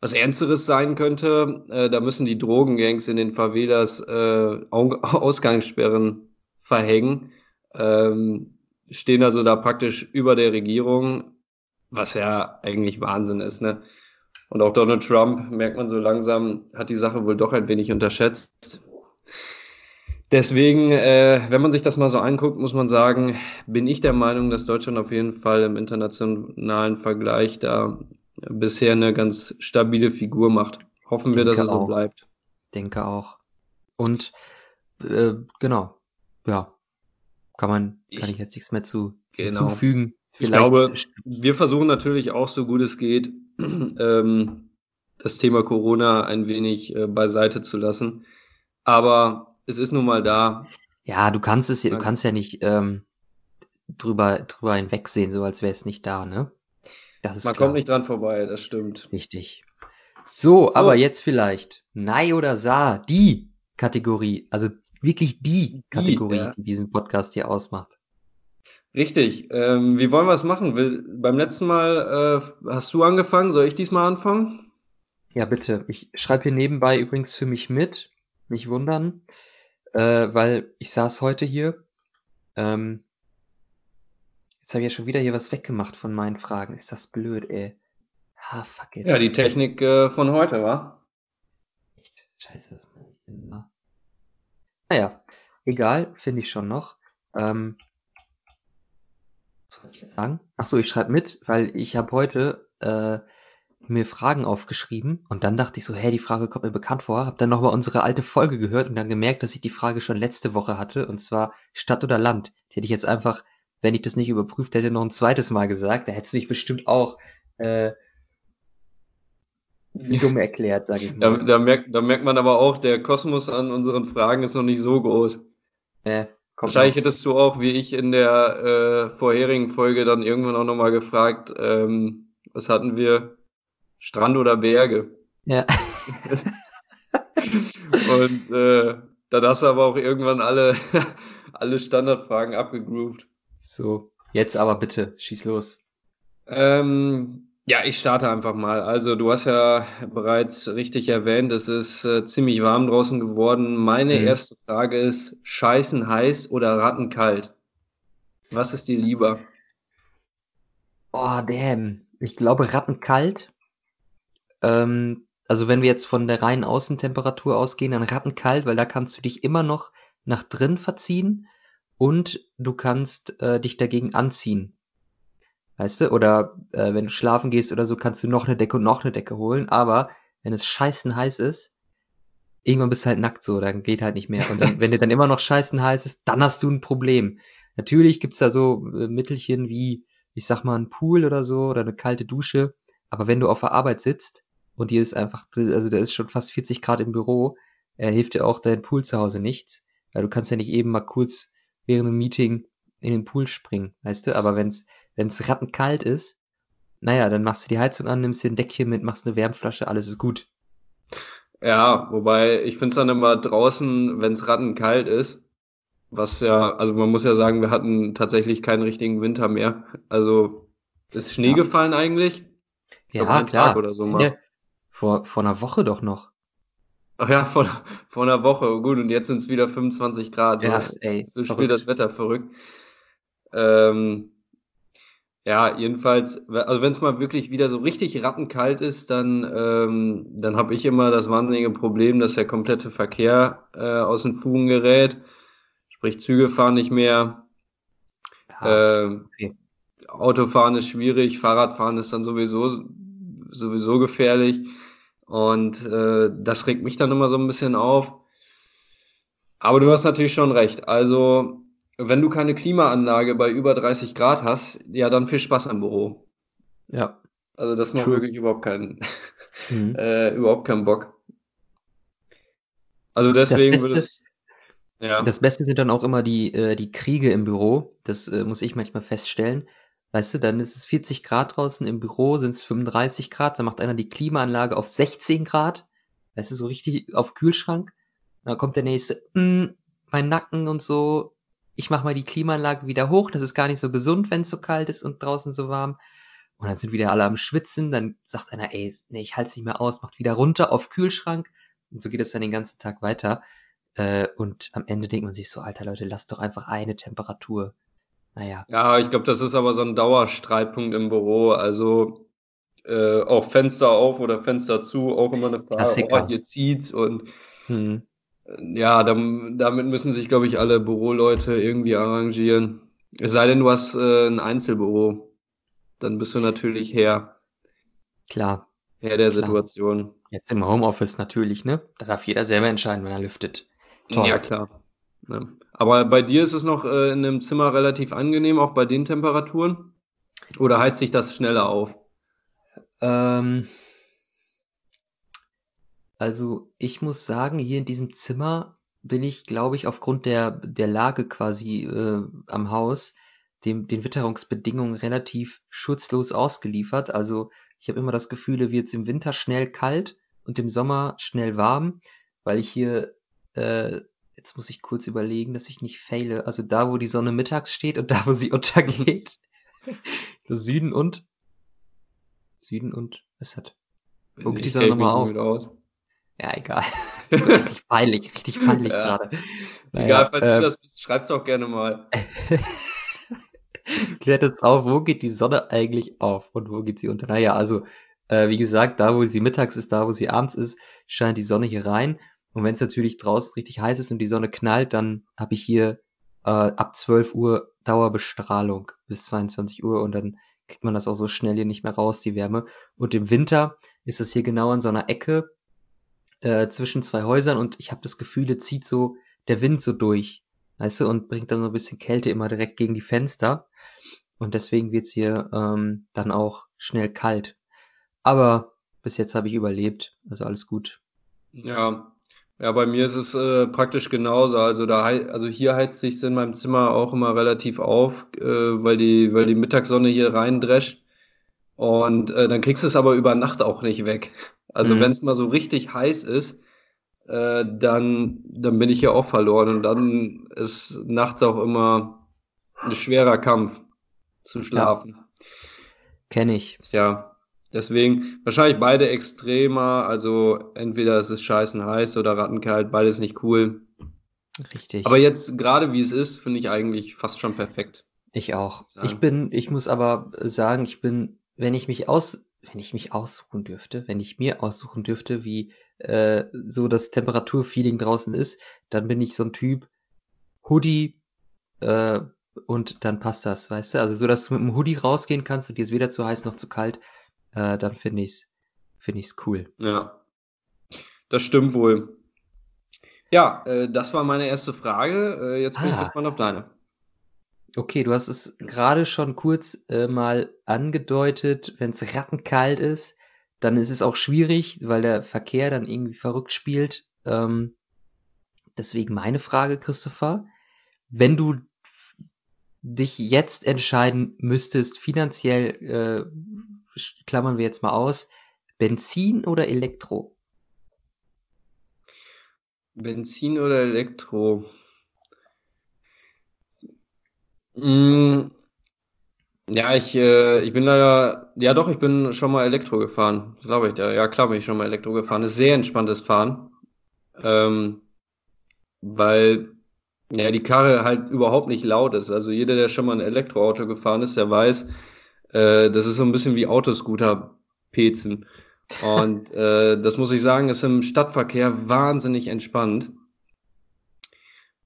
was Ernsteres sein könnte. Äh, da müssen die Drogengangs in den Favelas äh, Ausgangssperren verhängen. Ähm, stehen also da praktisch über der Regierung, was ja eigentlich Wahnsinn ist, ne? Und auch Donald Trump, merkt man so langsam, hat die Sache wohl doch ein wenig unterschätzt. Deswegen, äh, wenn man sich das mal so anguckt, muss man sagen, bin ich der Meinung, dass Deutschland auf jeden Fall im internationalen Vergleich da bisher eine ganz stabile Figur macht. Hoffen wir, dass es so bleibt. Denke auch. Und äh, genau, ja, kann man, kann ich, ich jetzt nichts mehr zu genau. hinzufügen. Vielleicht ich glaube, wir versuchen natürlich auch so gut es geht, ähm, das Thema Corona ein wenig äh, beiseite zu lassen. Aber es ist nun mal da. Ja, du kannst es, du kannst ja nicht ähm, drüber, drüber hinwegsehen, so als wäre es nicht da, ne? Das ist Man klar. kommt nicht dran vorbei, das stimmt. Richtig. So, so, aber jetzt vielleicht Nei oder Sa, die Kategorie, also wirklich die Kategorie, die, ja. die diesen Podcast hier ausmacht. Richtig. Ähm, wie wollen wir es machen? Will, beim letzten Mal äh, hast du angefangen. Soll ich diesmal anfangen? Ja, bitte. Ich schreibe hier nebenbei übrigens für mich mit. Nicht wundern. Äh, weil ich saß heute hier. Ähm, jetzt habe ich ja schon wieder hier was weggemacht von meinen Fragen. Ist das blöd, ey. Ah, fuck it. Ja, die Technik äh, von heute, wa? Echt? Scheiße. Naja, egal, finde ich schon noch. Ähm, soll ich sagen? Achso, ich schreibe mit, weil ich habe heute äh, mir Fragen aufgeschrieben und dann dachte ich so, hä, die Frage kommt mir bekannt vor, habe dann nochmal unsere alte Folge gehört und dann gemerkt, dass ich die Frage schon letzte Woche hatte und zwar Stadt oder Land. Die hätte ich jetzt einfach wenn ich das nicht überprüft hätte, noch ein zweites Mal gesagt. Da hättest du mich bestimmt auch äh, wie dumm erklärt, sage ich mal. Da, da, merkt, da merkt man aber auch, der Kosmos an unseren Fragen ist noch nicht so groß. Äh, Wahrscheinlich hättest du auch, wie ich in der äh, vorherigen Folge, dann irgendwann auch nochmal gefragt, ähm, was hatten wir? Strand oder Berge? Ja. Und äh, dann hast du aber auch irgendwann alle, alle Standardfragen abgegroovt. So, jetzt aber bitte, schieß los. Ähm, ja, ich starte einfach mal. Also, du hast ja bereits richtig erwähnt, es ist äh, ziemlich warm draußen geworden. Meine mhm. erste Frage ist: Scheißen heiß oder Ratten kalt? Was ist dir lieber? Oh, damn. Ich glaube Ratten kalt. Ähm, also, wenn wir jetzt von der reinen Außentemperatur ausgehen, dann Ratten kalt, weil da kannst du dich immer noch nach drin verziehen und du kannst äh, dich dagegen anziehen. Weißt du? Oder äh, wenn du schlafen gehst oder so, kannst du noch eine Decke und noch eine Decke holen. Aber wenn es scheißen heiß ist, irgendwann bist du halt nackt so, dann geht halt nicht mehr. Und dann, wenn dir dann immer noch scheißen heiß ist, dann hast du ein Problem. Natürlich gibt's da so äh, Mittelchen wie, ich sag mal, ein Pool oder so oder eine kalte Dusche. Aber wenn du auf der Arbeit sitzt und dir ist einfach, also da ist schon fast 40 Grad im Büro, äh, hilft dir auch dein Pool zu Hause nichts. Weil du kannst ja nicht eben mal kurz während einem Meeting in den Pool springen, weißt du? Aber wenn's, wenn's rattenkalt ist, naja, dann machst du die Heizung an, nimmst dir ein Deckchen mit, machst eine Wärmflasche, alles ist gut. Ja, wobei ich finde es dann immer draußen, wenn es rattenkalt ist, was ja, also man muss ja sagen, wir hatten tatsächlich keinen richtigen Winter mehr. Also ist Schnee ja. gefallen eigentlich? Ja, klar. Tag oder so vor, vor einer Woche doch noch. Ach ja, vor, vor einer Woche. Gut, und jetzt sind es wieder 25 Grad. Ja, so, ey, so spielt das Wetter verrückt. Ähm, ja, jedenfalls, also wenn es mal wirklich wieder so richtig rattenkalt ist, dann, ähm, dann habe ich immer das wahnsinnige Problem, dass der komplette Verkehr äh, aus den Fugen gerät. Sprich, Züge fahren nicht mehr. Ja, äh, okay. Autofahren ist schwierig, Fahrradfahren ist dann sowieso, sowieso gefährlich. Und äh, das regt mich dann immer so ein bisschen auf. Aber du hast natürlich schon recht. Also wenn du keine Klimaanlage bei über 30 Grad hast, ja, dann viel Spaß am Büro. Ja. Also das macht True. wirklich überhaupt keinen, mhm. äh, überhaupt keinen Bock. Also deswegen würde es. Ja. Das Beste sind dann auch immer die, äh, die Kriege im Büro. Das äh, muss ich manchmal feststellen. Weißt du, dann ist es 40 Grad draußen, im Büro sind es 35 Grad, dann macht einer die Klimaanlage auf 16 Grad. Weißt du, so richtig auf Kühlschrank. Dann kommt der nächste, mm, mein Nacken und so, ich mache mal die Klimaanlage wieder hoch, das ist gar nicht so gesund, wenn es so kalt ist und draußen so warm. Und dann sind wieder alle am Schwitzen, dann sagt einer, ey, nee, ich halte es nicht mehr aus, macht wieder runter auf Kühlschrank. Und so geht es dann den ganzen Tag weiter. Äh, und am Ende denkt man sich so, alter Leute, lasst doch einfach eine Temperatur. Naja. Ja, ich glaube, das ist aber so ein Dauerstreitpunkt im Büro. Also äh, auch Fenster auf oder Fenster zu, auch immer eine Frage, oh, hier zieht's und hm. Ja, damit müssen sich, glaube ich, alle Büroleute irgendwie arrangieren. Es sei denn, du hast äh, ein Einzelbüro. Dann bist du natürlich Herr. Klar. Herr der klar. Situation. Jetzt im Homeoffice natürlich, ne? Da darf jeder selber entscheiden, wenn er lüftet. Toll. Ja, klar. Ja. Aber bei dir ist es noch äh, in dem Zimmer relativ angenehm, auch bei den Temperaturen? Oder heizt sich das schneller auf? Ähm, also, ich muss sagen, hier in diesem Zimmer bin ich, glaube ich, aufgrund der der Lage quasi, äh, am Haus, dem den Witterungsbedingungen relativ schutzlos ausgeliefert. Also, ich habe immer das Gefühl, hier wird's im Winter schnell kalt und im Sommer schnell warm, weil ich hier äh, jetzt muss ich kurz überlegen, dass ich nicht faile. Also, da, wo die Sonne mittags steht und da, wo sie untergeht. Süden und Süden und was hat wo geht die Sonne nochmal auf? aus. Ja, egal. richtig peinlich, richtig peinlich ja. gerade. Naja, egal, falls äh, du das bist, schreib's auch gerne mal. Klärt jetzt auf, wo geht die Sonne eigentlich auf und wo geht sie unter? Naja, also, äh, wie gesagt, da, wo sie mittags ist, da, wo sie abends ist, scheint die Sonne hier rein. Und wenn es natürlich draußen richtig heiß ist und die Sonne knallt, dann habe ich hier äh, ab 12 Uhr Dauerbestrahlung bis 22 Uhr und dann kriegt man das auch so schnell hier nicht mehr raus, die Wärme. Und im Winter ist das hier genau an so einer Ecke äh, zwischen zwei Häusern und ich habe das Gefühl, es zieht so der Wind so durch. weißt du, und bringt dann so ein bisschen Kälte immer direkt gegen die Fenster. Und deswegen wird's hier ähm, dann auch schnell kalt. Aber bis jetzt habe ich überlebt, also alles gut. Ja, ja, bei mir ist es äh, praktisch genauso. Also da, also hier heizt sich in meinem Zimmer auch immer relativ auf, äh, weil die, weil die Mittagssonne hier reindrescht. Und äh, dann kriegst du es aber über Nacht auch nicht weg. Also mhm. wenn es mal so richtig heiß ist, äh, dann, dann bin ich hier auch verloren. Und dann ist nachts auch immer ein schwerer Kampf zu schlafen. Ja. Kenne ich. Ja, deswegen wahrscheinlich beide extremer. Also entweder es ist scheißen heiß oder rattenkalt, beides nicht cool. Richtig. Aber jetzt gerade wie es ist, finde ich eigentlich fast schon perfekt. Ich auch. Ich bin, ich muss aber sagen, ich bin, wenn ich mich aus, wenn ich mich aussuchen dürfte, wenn ich mir aussuchen dürfte, wie äh, so das Temperaturfeeling draußen ist, dann bin ich so ein Typ Hoodie äh, und dann passt das, weißt du? Also so, dass du mit einem Hoodie rausgehen kannst und dir ist weder zu heiß noch zu kalt, äh, dann finde ich's, finde ich's cool. Ja, das stimmt wohl. Ja, äh, das war meine erste Frage. Äh, jetzt bin ah. ich gespannt auf deine. Okay, du hast es gerade schon kurz äh, mal angedeutet, wenn es rattenkalt ist, dann ist es auch schwierig, weil der Verkehr dann irgendwie verrückt spielt. Ähm, deswegen meine Frage, Christopher. Wenn du dich jetzt entscheiden müsstest, finanziell, äh, klammern wir jetzt mal aus, Benzin oder Elektro? Benzin oder Elektro? Mm, ja, ich, äh, ich bin leider, ja doch, ich bin schon mal Elektro gefahren. Glaube ich da. Ja, klar bin ich schon mal Elektro gefahren. ist sehr entspanntes Fahren. Ähm, weil ja, die Karre halt überhaupt nicht laut ist. Also jeder, der schon mal ein Elektroauto gefahren ist, der weiß, äh, das ist so ein bisschen wie Autoscooter-Pezen. Und äh, das muss ich sagen, ist im Stadtverkehr wahnsinnig entspannt.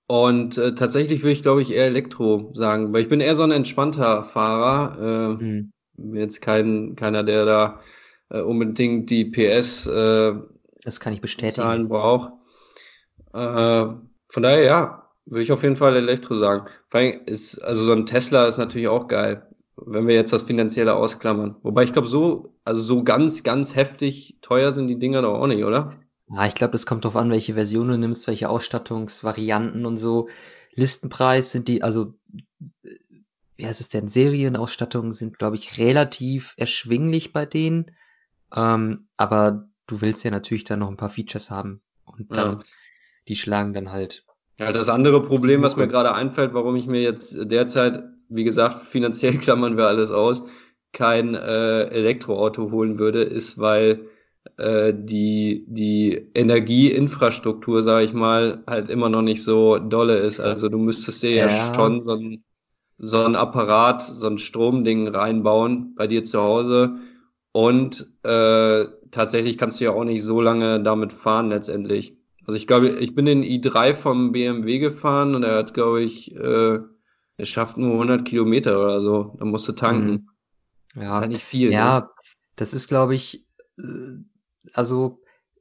Und äh, tatsächlich würde ich, glaube ich, eher Elektro sagen, weil ich bin eher so ein entspannter Fahrer. Äh, mhm. Jetzt kein, keiner, der da äh, unbedingt die PS äh, das kann ich bestätigen. Zahlen braucht. Äh, von daher, ja, würde ich auf jeden Fall Elektro sagen. Vor allem ist, also so ein Tesla ist natürlich auch geil, wenn wir jetzt das Finanzielle ausklammern. Wobei ich glaube, so, also so ganz, ganz heftig teuer sind die Dinger doch auch nicht, oder? Ja, ich glaube, das kommt drauf an, welche Version du nimmst, welche Ausstattungsvarianten und so. Listenpreis sind die, also, wie heißt es denn? Serienausstattungen sind, glaube ich, relativ erschwinglich bei denen. Ähm, aber du willst ja natürlich dann noch ein paar Features haben. Und dann, ja. die schlagen dann halt. Ja, das andere Problem, was mir gerade einfällt, warum ich mir jetzt derzeit, wie gesagt, finanziell klammern wir alles aus, kein äh, Elektroauto holen würde, ist, weil äh, die, die Energieinfrastruktur, sage ich mal, halt immer noch nicht so dolle ist. Also du müsstest dir ja, ja schon so ein, so ein Apparat, so ein Stromding reinbauen bei dir zu Hause. Und äh, tatsächlich kannst du ja auch nicht so lange damit fahren letztendlich. Also ich glaube, ich bin den i3 vom BMW gefahren und er hat, glaube ich, äh, er schafft nur 100 Kilometer oder so. Da musst du tanken. Mhm. Ja, das ist halt nicht viel. Ja, ne? das ist, glaube ich, äh, also,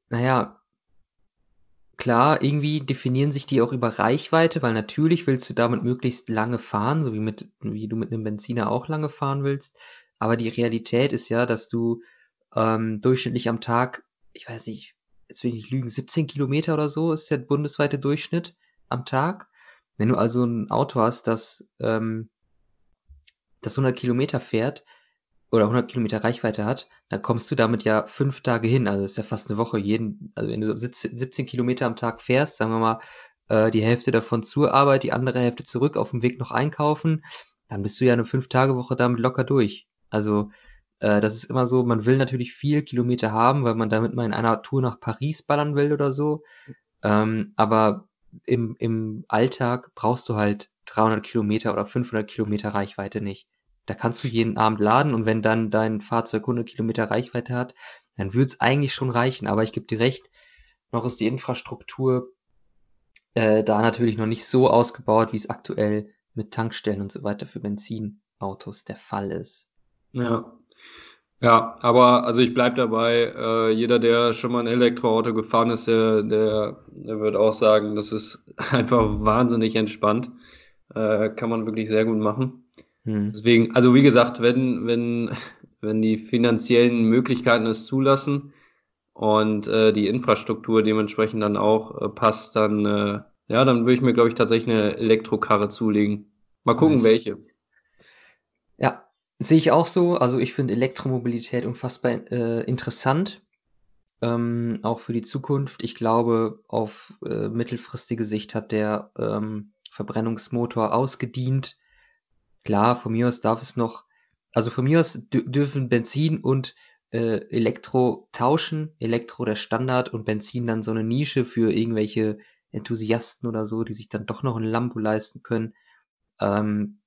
naja, klar, irgendwie definieren sich die auch über Reichweite, weil natürlich willst du damit möglichst lange fahren, so wie mit, wie du mit einem Benziner auch lange fahren willst. Aber die Realität ist ja, dass du ähm, durchschnittlich am Tag, ich weiß nicht, jetzt will ich nicht lügen, 17 Kilometer oder so ist der bundesweite Durchschnitt am Tag. Wenn du also ein Auto hast, das, ähm, das 100 Kilometer fährt, oder 100 Kilometer Reichweite hat, dann kommst du damit ja fünf Tage hin. Also ist ja fast eine Woche. Jeden, also wenn du 17 Kilometer am Tag fährst, sagen wir mal, äh, die Hälfte davon zur Arbeit, die andere Hälfte zurück, auf dem Weg noch einkaufen, dann bist du ja eine Fünf-Tage-Woche damit locker durch. Also äh, das ist immer so, man will natürlich viel Kilometer haben, weil man damit mal in einer Tour nach Paris ballern will oder so. Ähm, aber im, im Alltag brauchst du halt 300 Kilometer oder 500 Kilometer Reichweite nicht. Da kannst du jeden Abend laden und wenn dann dein Fahrzeug 100 Kilometer Reichweite hat, dann würde es eigentlich schon reichen. Aber ich gebe dir recht, noch ist die Infrastruktur äh, da natürlich noch nicht so ausgebaut, wie es aktuell mit Tankstellen und so weiter für Benzinautos der Fall ist. Ja. Ja, aber also ich bleibe dabei, äh, jeder, der schon mal ein Elektroauto gefahren ist, der, der, der wird auch sagen, das ist einfach wahnsinnig entspannt. Äh, kann man wirklich sehr gut machen. Hm. Deswegen, also wie gesagt, wenn, wenn, wenn die finanziellen Möglichkeiten es zulassen und äh, die Infrastruktur dementsprechend dann auch äh, passt, dann, äh, ja, dann würde ich mir, glaube ich, tatsächlich eine Elektrokarre zulegen. Mal gucken, nice. welche. Ja, Sehe ich auch so. Also ich finde Elektromobilität unfassbar äh, interessant, ähm, auch für die Zukunft. Ich glaube, auf äh, mittelfristige Sicht hat der ähm, Verbrennungsmotor ausgedient. Klar, von mir aus darf es noch, also von mir aus dürfen Benzin und äh, Elektro tauschen. Elektro der Standard und Benzin dann so eine Nische für irgendwelche Enthusiasten oder so, die sich dann doch noch ein Lambo leisten können. Ähm,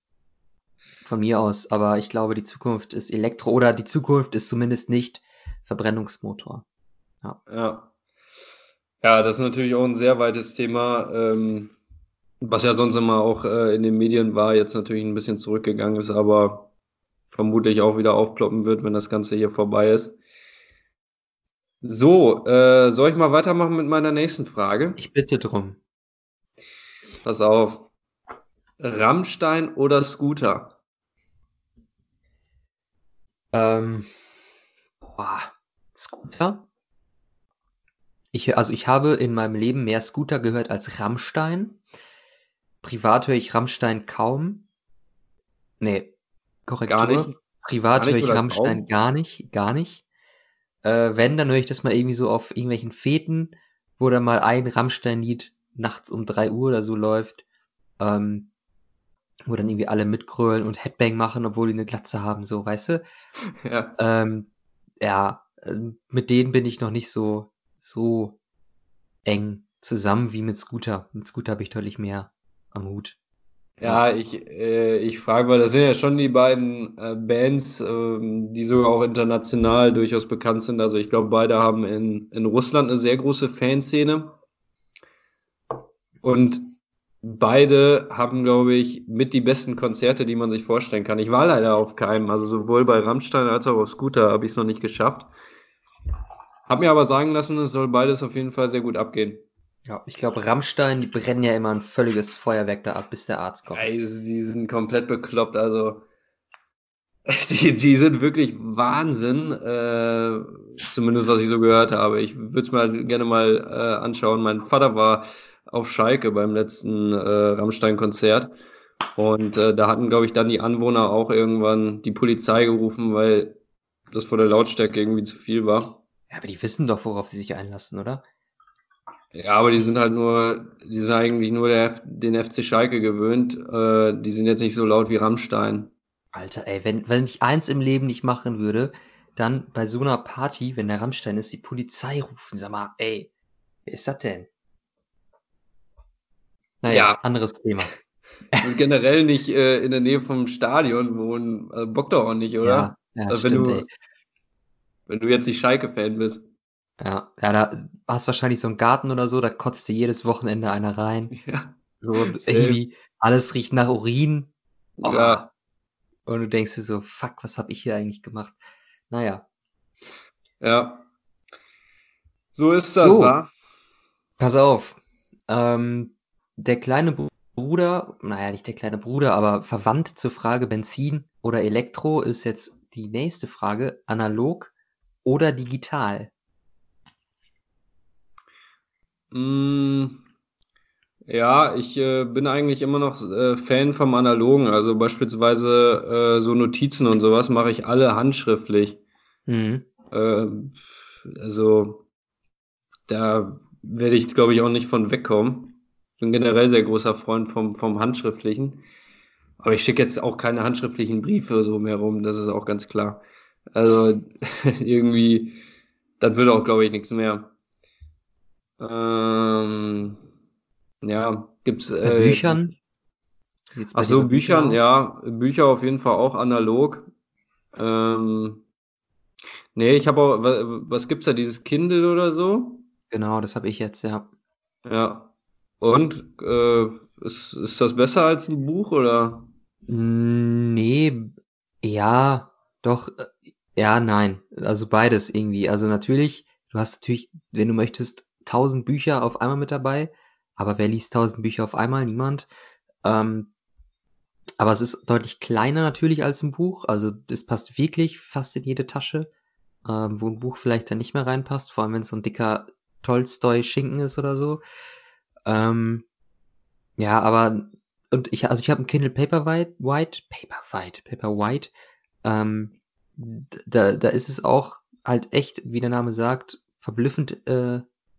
von mir aus, aber ich glaube, die Zukunft ist Elektro oder die Zukunft ist zumindest nicht Verbrennungsmotor. Ja. Ja, ja das ist natürlich auch ein sehr weites Thema, ähm, was ja sonst immer auch äh, in den Medien war, jetzt natürlich ein bisschen zurückgegangen ist, aber vermutlich auch wieder aufploppen wird, wenn das Ganze hier vorbei ist. So, äh, soll ich mal weitermachen mit meiner nächsten Frage? Ich bitte drum. Pass auf. Rammstein oder Scooter? Ähm, boah, Scooter? Ich, also ich habe in meinem Leben mehr Scooter gehört als Rammstein. Privat höre ich Rammstein kaum. Nee, Korrektur. Gar nicht. Privat höre ich Rammstein kaum? gar nicht, gar nicht. Äh, wenn, dann höre ich das mal irgendwie so auf irgendwelchen Feten, wo dann mal ein Rammstein-Lied nachts um 3 Uhr oder so läuft. Ähm, wo dann irgendwie alle mitgrölen und Headbang machen, obwohl die eine Glatze haben, so, weißt du? Ja. Ähm, ja, ähm, mit denen bin ich noch nicht so, so eng zusammen wie mit Scooter. Mit Scooter habe ich deutlich mehr am Hut. Ja, ich, äh, ich frage, weil das sind ja schon die beiden äh, Bands, ähm, die sogar auch international durchaus bekannt sind. Also ich glaube, beide haben in, in Russland eine sehr große Fanszene. Und beide haben, glaube ich, mit die besten Konzerte, die man sich vorstellen kann. Ich war leider auf keinem, also sowohl bei Rammstein als auch auf Scooter habe ich es noch nicht geschafft. Hab mir aber sagen lassen, es soll beides auf jeden Fall sehr gut abgehen. Ja, ich glaube, Rammstein, die brennen ja immer ein völliges Feuerwerk da ab, bis der Arzt kommt. Ey, sie sind komplett bekloppt, also die, die sind wirklich Wahnsinn, äh, zumindest was ich so gehört habe. Ich würde es mir gerne mal äh, anschauen. Mein Vater war auf Schalke beim letzten äh, Rammstein-Konzert. Und äh, da hatten, glaube ich, dann die Anwohner auch irgendwann die Polizei gerufen, weil das vor der Lautstärke irgendwie zu viel war. Ja, aber die wissen doch, worauf sie sich einlassen, oder? Ja, aber die sind halt nur, die sind eigentlich nur der, den FC Schalke gewöhnt. Äh, die sind jetzt nicht so laut wie Rammstein. Alter, ey, wenn, wenn ich eins im Leben nicht machen würde, dann bei so einer Party, wenn der Rammstein ist, die Polizei rufen. Sag mal, ey, wer ist das denn? Naja, ja. anderes Thema. Und generell nicht äh, in der Nähe vom Stadion wohnen, äh, Bock doch auch nicht, oder? Ja, ja also wenn, stimmt, du, wenn du jetzt nicht Schalke-Fan bist. Ja, ja, da hast du wahrscheinlich so einen Garten oder so, da kotzt dir jedes Wochenende einer rein. Ja. So irgendwie, alles riecht nach Urin. Oh. Ja. Und du denkst dir so, fuck, was habe ich hier eigentlich gemacht? Naja. Ja. So ist das, so. wa? Pass auf. Ähm, der kleine Bruder, naja, nicht der kleine Bruder, aber verwandt zur Frage Benzin oder Elektro ist jetzt die nächste Frage. Analog oder digital? Mm, ja, ich äh, bin eigentlich immer noch äh, Fan vom Analogen. Also beispielsweise äh, so Notizen und sowas mache ich alle handschriftlich. Mhm. Äh, also da werde ich, glaube ich, auch nicht von wegkommen bin generell sehr großer Freund vom, vom Handschriftlichen. Aber ich schicke jetzt auch keine handschriftlichen Briefe so mehr rum, das ist auch ganz klar. Also irgendwie, das wird auch, glaube ich, nichts mehr. Ähm, ja, gibt's äh, Büchern? Ach so, Büchern, ja, Bücher auf jeden Fall auch analog. Ähm, nee, ich habe auch, was, was gibt's da, dieses Kindle oder so? Genau, das habe ich jetzt, ja. Ja, und äh, ist, ist das besser als ein Buch oder? Nee, ja, doch. Äh, Ja, nein. Also beides irgendwie. Also natürlich, du hast natürlich, wenn du möchtest, tausend Bücher auf einmal mit dabei. Aber wer liest tausend Bücher auf einmal? Niemand. Ähm, aber es ist deutlich kleiner natürlich als ein Buch. Also es passt wirklich fast in jede Tasche, ähm, wo ein Buch vielleicht dann nicht mehr reinpasst. Vor allem, wenn es so ein dicker Tolstoi-Schinken ist oder so. Ähm, ja, aber und ich, also ich habe ein Kindle Paperwhite, White, Paperwhite, Paperwhite. Ähm, da, da ist es auch halt echt, wie der Name sagt, verblüffend äh,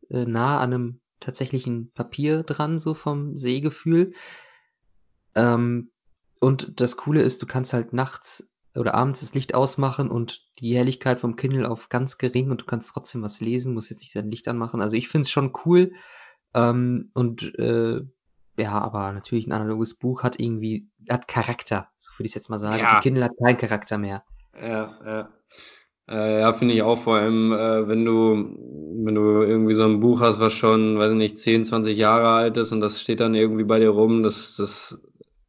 äh, nah an einem tatsächlichen Papier dran, so vom Sehgefühl. Ähm, und das Coole ist, du kannst halt nachts oder abends das Licht ausmachen und die Helligkeit vom Kindle auf ganz gering und du kannst trotzdem was lesen, musst jetzt nicht dein Licht anmachen. Also ich finde es schon cool. Ähm, und äh, ja, aber natürlich ein analoges Buch hat irgendwie, hat Charakter, so würde ich jetzt mal sagen. Ja. Ein Kindle hat keinen Charakter mehr. Ja, ja. Äh, ja, finde ich auch vor allem, äh, wenn du, wenn du irgendwie so ein Buch hast, was schon, weiß ich nicht, 10, 20 Jahre alt ist und das steht dann irgendwie bei dir rum, das, das,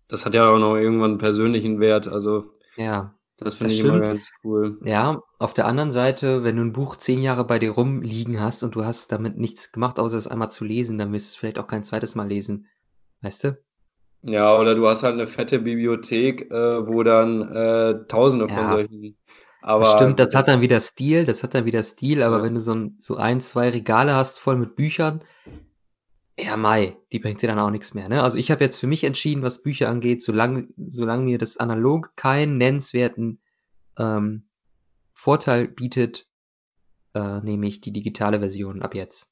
das hat ja auch noch irgendwann einen persönlichen Wert. Also ja, das finde ich immer ganz cool. Ja, auf der anderen Seite, wenn du ein Buch zehn Jahre bei dir rumliegen hast und du hast damit nichts gemacht, außer es einmal zu lesen, dann wirst du es vielleicht auch kein zweites Mal lesen. Weißt du? Ja, oder du hast halt eine fette Bibliothek, äh, wo dann äh, tausende von Ja. solchen Aber Das stimmt, das hat dann wieder Stil, das hat dann wieder Stil, aber Ja. wenn du so 'n so ein, 2 Regale hast voll mit Büchern, ja mei, die bringt dir dann auch nichts mehr, ne? Also, ich habe jetzt für mich entschieden, was Bücher angeht, solange solange mir das analog keinen nennenswerten, ähm, Vorteil bietet, äh, nehme ich die digitale Version ab jetzt.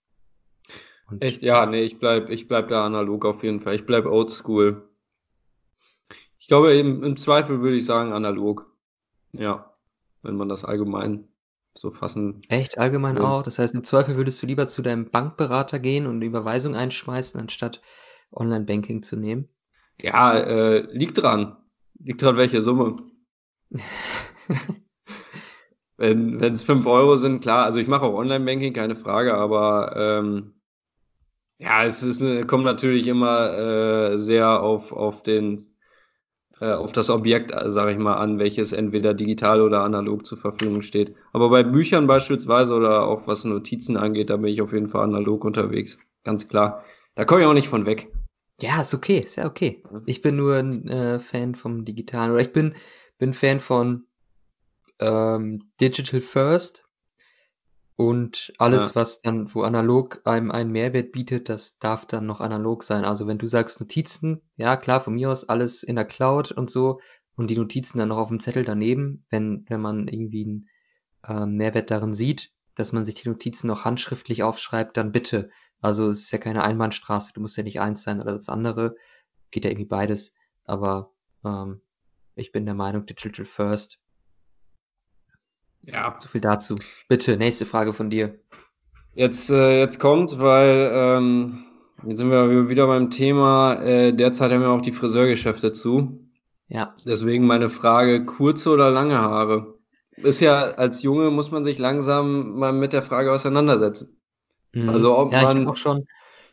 Und Echt? Ja, nee, ich bleib, ich bleib da analog auf jeden Fall. Ich bleib oldschool. Ich glaube, im, im Zweifel würde ich sagen analog. Ja, wenn man das allgemein so fassen Echt? Allgemein will. auch? Das heißt, im Zweifel würdest du lieber zu deinem Bankberater gehen und eine Überweisung einschmeißen, anstatt Online-Banking zu nehmen? Ja, äh, liegt dran. Liegt dran, welche Summe. wenn es 5 Euro sind, klar, also ich mache auch Online-Banking, keine Frage, aber ähm, ja, es ist, äh, kommt natürlich immer äh, sehr auf, auf den auf das Objekt, äh, sage ich mal, an, welches entweder digital oder analog zur Verfügung steht. Aber bei Büchern beispielsweise oder auch was Notizen angeht, da bin ich auf jeden Fall analog unterwegs. Ganz klar. Da komme ich auch nicht von weg. Ja, ist okay, ist ja okay. Ich bin nur ein äh, Fan vom Digitalen oder ich bin, bin Fan von ähm, Digital First und alles, Ja. was dann wo analog einem einen Mehrwert bietet, das darf dann noch analog sein. Also, wenn du sagst Notizen, ja klar, von mir aus alles in der Cloud und so und die Notizen dann noch auf dem Zettel daneben, wenn wenn man irgendwie 'n, ähm, Mehrwert darin sieht, dass man sich die Notizen noch handschriftlich aufschreibt, dann bitte. Also, es ist ja keine Einbahnstraße. Du musst ja nicht eins sein oder das andere. Geht ja irgendwie beides. Aber, ähm, ich bin der Meinung, Digital First. Ja. So viel dazu. Bitte, nächste Frage von dir. Jetzt, äh, jetzt kommt, weil ähm, jetzt sind wir wieder beim Thema. Äh, derzeit haben wir auch die Friseurgeschäfte zu. Ja. Deswegen meine Frage: kurze oder lange Haare? Ist ja als Junge muss man sich langsam mal mit der Frage auseinandersetzen. Mhm. Also ob ja, man,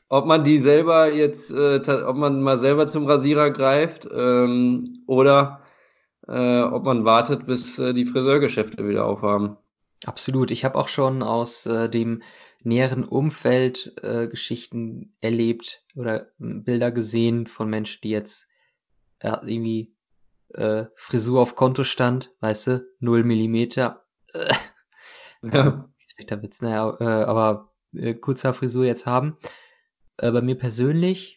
ob man die selber jetzt, äh, ob man mal selber zum Rasierer greift ähm, oder äh, ob man wartet, bis äh, die Friseurgeschäfte wieder aufhaben. Absolut. Ich habe auch schon aus äh, dem näheren Umfeld äh, Geschichten erlebt oder hm, Bilder gesehen von Menschen, die jetzt äh, irgendwie äh, Frisur auf Konto stand, weißt du, 0 Millimeter. Ja. Schlechter Witz, naja, aber kurzer Frisur jetzt haben. Bei mir persönlich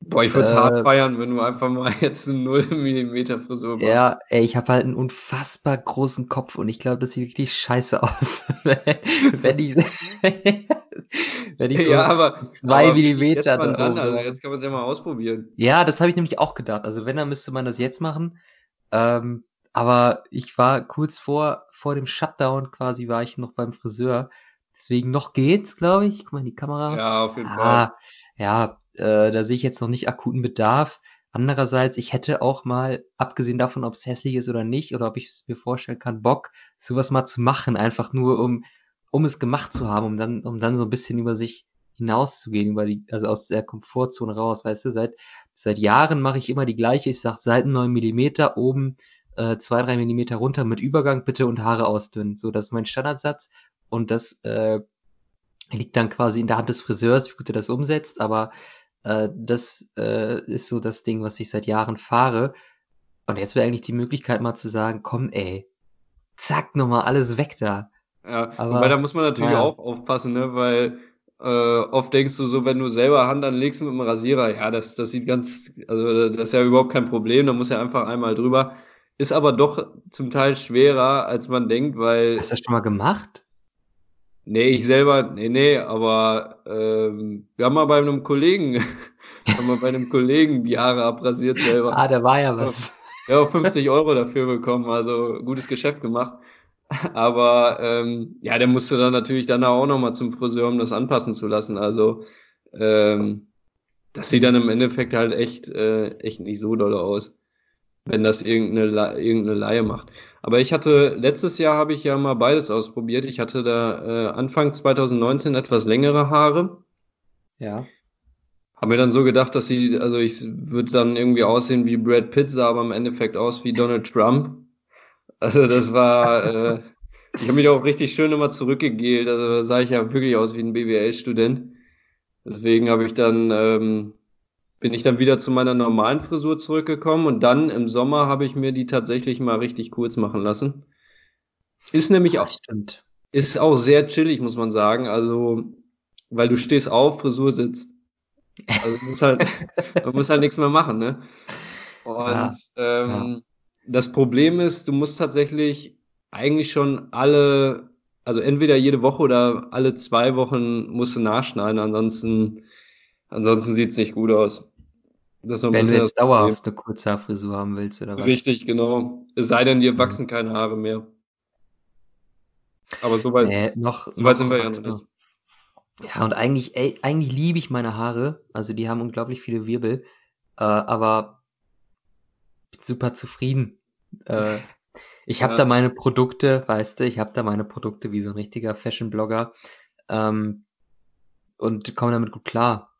Boah, ich würde es äh, hart feiern, wenn du einfach mal jetzt eine 0 mm Frisur machst. Ja, ey, ich habe halt einen unfassbar großen Kopf und ich glaube, das sieht richtig scheiße aus. wenn ich, wenn ich so ja, aber, 2 Millimeter dann ran, also jetzt kann man es ja mal ausprobieren. Ja, das habe ich nämlich auch gedacht. Also wenn, dann müsste man das jetzt machen. Ähm, aber ich war kurz vor, vor dem Shutdown quasi, war ich noch beim Friseur. Deswegen noch geht's, glaube ich. Guck mal in die Kamera. Ja, auf jeden ah, Fall. Ja, äh, da sehe ich jetzt noch nicht akuten Bedarf. Andererseits, ich hätte auch mal, abgesehen davon, ob es hässlich ist oder nicht, oder ob ich es mir vorstellen kann, Bock, sowas mal zu machen, einfach nur um, um es gemacht zu haben, um dann, um dann so ein bisschen über sich hinauszugehen, über die, also aus der Komfortzone raus, weißt du, seit, seit Jahren mache ich immer die gleiche, ich sag Seiten 9 Millimeter, oben äh, zwei, drei Millimeter runter mit Übergang bitte und Haare ausdünnen. So, das ist mein Standardsatz. Und das äh, liegt dann quasi in der Hand des Friseurs, wie gut er das umsetzt. Aber äh, das äh, ist so das Ding, was ich seit Jahren fahre. Und jetzt wäre eigentlich die Möglichkeit mal zu sagen, komm ey, zack, nochmal alles weg da. Ja, aber, wobei da muss man natürlich ja. auch aufpassen, ne? weil äh, oft denkst du so, wenn du selber Hand anlegst mit dem Rasierer, ja, das, das sieht ganz, also das ist ja überhaupt kein Problem, da muss ja einfach einmal drüber. Ist aber doch zum Teil schwerer, als man denkt, weil. Hast du das schon mal gemacht? Nee, ich selber, nee, nee, aber ähm, wir haben mal bei einem Kollegen, haben mal bei einem Kollegen die Haare abrasiert selber. ah, da war ja was. Ja, 50 Euro dafür bekommen, also gutes Geschäft gemacht. Aber ähm, ja, der musste dann natürlich dann auch nochmal zum Friseur, um das anpassen zu lassen. Also ähm, das sieht dann im Endeffekt halt echt, äh, echt nicht so doll aus, wenn das irgendeine, irgendeine Laie macht. Aber ich hatte, letztes Jahr habe ich ja mal beides ausprobiert. Ich hatte da äh, Anfang 2019 etwas längere Haare. Ja. Habe mir dann so gedacht, dass sie, also ich würde dann irgendwie aussehen wie Brad Pitt, sah aber im Endeffekt aus wie Donald Trump. Also das war, äh, ich habe mich auch richtig schön immer zurückgegelt. Also da sah ich ja wirklich aus wie ein BWL-Student. Deswegen habe ich dann, ähm, bin ich dann wieder zu meiner normalen Frisur zurückgekommen und dann im Sommer habe ich mir die tatsächlich mal richtig kurz machen lassen. Ist nämlich auch, stimmt. ist auch sehr chillig, muss man sagen. Also, weil du stehst auf, Frisur sitzt. Also man muss halt, man muss halt nichts mehr machen, ne? Und ja, ähm, ja das Problem ist, du musst tatsächlich eigentlich schon alle, also entweder jede Woche oder alle zwei Wochen musst du nachschneiden, ansonsten, ansonsten sieht es nicht gut aus. Wenn du jetzt dauerhaft eine Kurzhaarfrisur haben willst, oder was? Richtig, genau. Es sei denn, dir mhm. wachsen keine Haare mehr. Aber soweit, äh, noch, so weit sind wir ja noch nicht. Ja, und eigentlich, ey, eigentlich liebe ich meine Haare. Also die haben unglaublich viele Wirbel. Äh, aber bin super zufrieden. Äh, ich habe ja. da meine Produkte, weißt du, ich habe da meine Produkte wie so ein richtiger Fashion-Blogger ähm, und komme damit gut klar.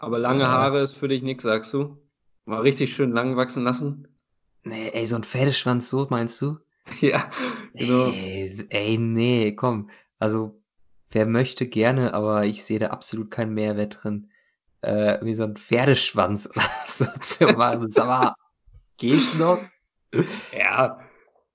Aber lange Haare ist für dich nichts, sagst du? Mal richtig schön lang wachsen lassen? Nee, ey, so ein Pferdeschwanz, so meinst du? ja, genau. Ey, ey, nee, komm. Also, wer möchte gerne, aber ich sehe da absolut keinen Mehrwert drin. Äh, wie so ein Pferdeschwanz oder so zu machen. Sag mal, geht's noch? Ja,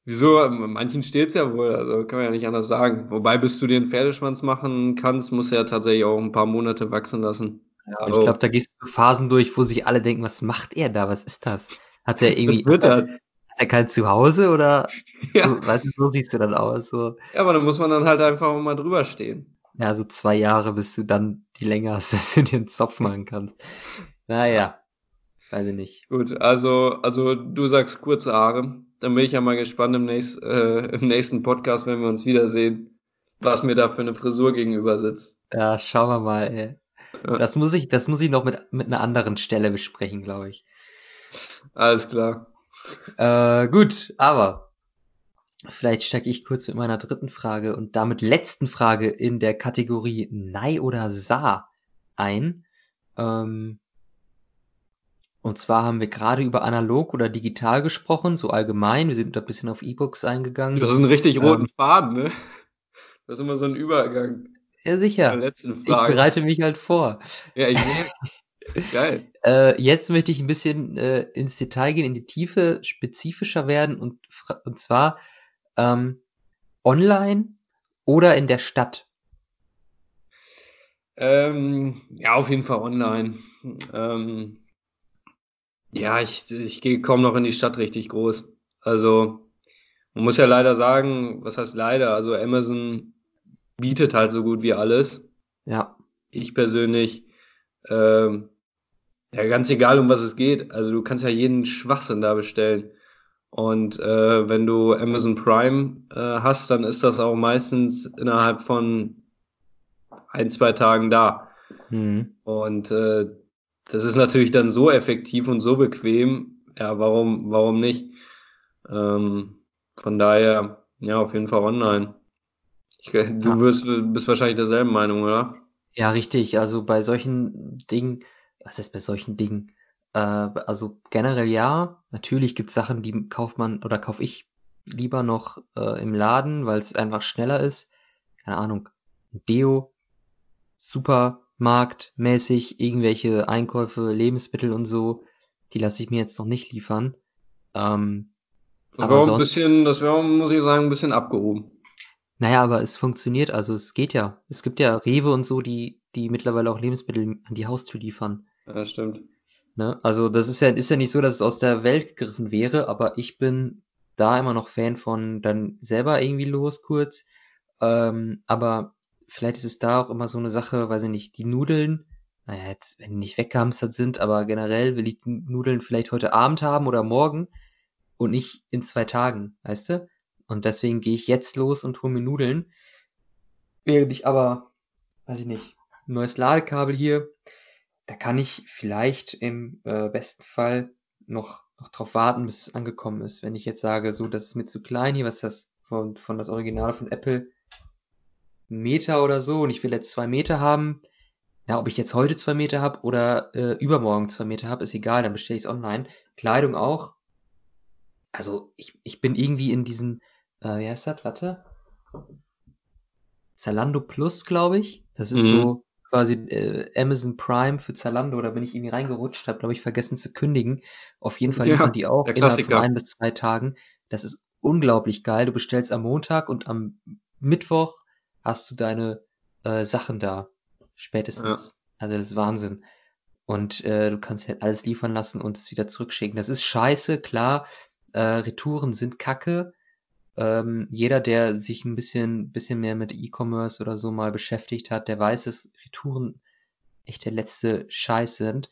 wieso? Manchen steht es ja wohl, also kann man ja nicht anders sagen. Wobei, bis du den Pferdeschwanz machen kannst, musst du ja tatsächlich auch ein paar Monate wachsen lassen. Ja, ich glaube, da gehst du Phasen durch, wo sich alle denken, was macht er da? Was ist das? Hat er irgendwie. hat, er, hat er kein Zuhause oder ja. so, weißt du, so siehst du dann aus? So. Ja, aber dann muss man dann halt einfach mal drüber stehen. Ja, so zwei Jahre, bis du dann die Länge hast, dass du dir einen Zopf machen kannst. Naja. Weiß ich nicht. Gut, also, also du sagst kurze Haare. Dann bin ich ja mal gespannt im, nächst, äh, im nächsten Podcast, wenn wir uns wiedersehen, was mir da für eine Frisur gegenüber sitzt. Ja, schauen wir mal, ey. Das muss ich, das muss ich noch mit, mit einer anderen Stelle besprechen, glaube ich. Alles klar. Äh, gut, aber vielleicht steige ich kurz mit meiner dritten Frage und damit letzten Frage in der Kategorie Nei oder Sa ein. Ähm, und zwar haben wir gerade über analog oder digital gesprochen, so allgemein. Wir sind da ein bisschen auf E-Books eingegangen. Das ist ein richtig ähm, roten Faden, ne? Das ist immer so ein Übergang. Ja, sicher. Ich bereite mich halt vor. Ja, ich sehe. Geil. Äh, jetzt möchte ich ein bisschen äh, ins Detail gehen, in die Tiefe, spezifischer werden und, und zwar ähm, online oder in der Stadt. Ähm, ja, auf jeden Fall online. Ähm, ja, ich, ich gehe kaum noch in die Stadt richtig groß. Also, man muss ja leider sagen, was heißt leider? Also, Amazon bietet halt so gut wie alles. Ja. Ich persönlich, ähm, ja, ganz egal, um was es geht. Also, du kannst ja jeden Schwachsinn da bestellen. Und äh, wenn du Amazon Prime äh, hast, dann ist das auch meistens innerhalb von ein, zwei Tagen da. Mhm. Und äh, das ist natürlich dann so effektiv und so bequem. Ja, warum, warum nicht? Ähm, von daher, ja, auf jeden Fall online. Ich, du ja. wirst, bist wahrscheinlich derselben Meinung, oder? Ja, richtig. Also bei solchen Dingen, was ist bei solchen Dingen? Äh, also generell ja. Natürlich gibt es Sachen, die kauft man oder kaufe ich lieber noch äh, im Laden, weil es einfach schneller ist. Keine Ahnung. Deo, Supermarktmäßig, irgendwelche Einkäufe, Lebensmittel und so, die lasse ich mir jetzt noch nicht liefern. Ähm, das wäre ein bisschen, das wäre, muss ich sagen, ein bisschen abgehoben. Naja, aber es funktioniert, also es geht ja. Es gibt ja Rewe und so, die, die mittlerweile auch Lebensmittel an die Haustür liefern. Ja, stimmt. Ne? Also das ist ja, ist ja nicht so, dass es aus der Welt gegriffen wäre, aber ich bin da immer noch Fan von dann selber irgendwie los kurz. Ähm, aber vielleicht ist es da auch immer so eine Sache, weiß ich nicht, die Nudeln, naja, jetzt, wenn die nicht weggehamstert sind, aber generell will ich die Nudeln vielleicht heute Abend haben oder morgen und nicht in zwei Tagen, weißt du? Und deswegen gehe ich jetzt los und hole mir Nudeln. Während ich aber, weiß ich nicht, neues Ladekabel hier, da kann ich vielleicht im äh, besten Fall noch, noch drauf warten, bis es angekommen ist. Wenn ich jetzt sage, so, das ist mir zu klein hier, was ist das von, von das Original von Apple, Meter oder so und ich will jetzt zwei Meter haben. Ja, ob ich jetzt heute zwei Meter habe oder äh, übermorgen zwei Meter habe, ist egal, dann bestelle ich es online. Kleidung auch. Also ich, ich bin irgendwie in diesen, äh, wie heißt das? Warte. Zalando Plus, glaube ich. Das ist mhm. so quasi äh, Amazon Prime für Zalando, da bin ich irgendwie reingerutscht, habe, glaube ich, vergessen zu kündigen. Auf jeden Fall liefern ja, die auch innerhalb von ein bis zwei Tagen. Das ist unglaublich geil. Du bestellst am Montag und am Mittwoch hast du deine äh, Sachen da. Spätestens. Ja. Also das ist Wahnsinn. Und äh, du kannst halt alles liefern lassen und es wieder zurückschicken. Das ist scheiße, klar. Äh, Retouren sind kacke. Ähm, jeder, der sich ein bisschen, bisschen mehr mit E-Commerce oder so mal beschäftigt hat, der weiß, dass Retouren echt der letzte Scheiß sind.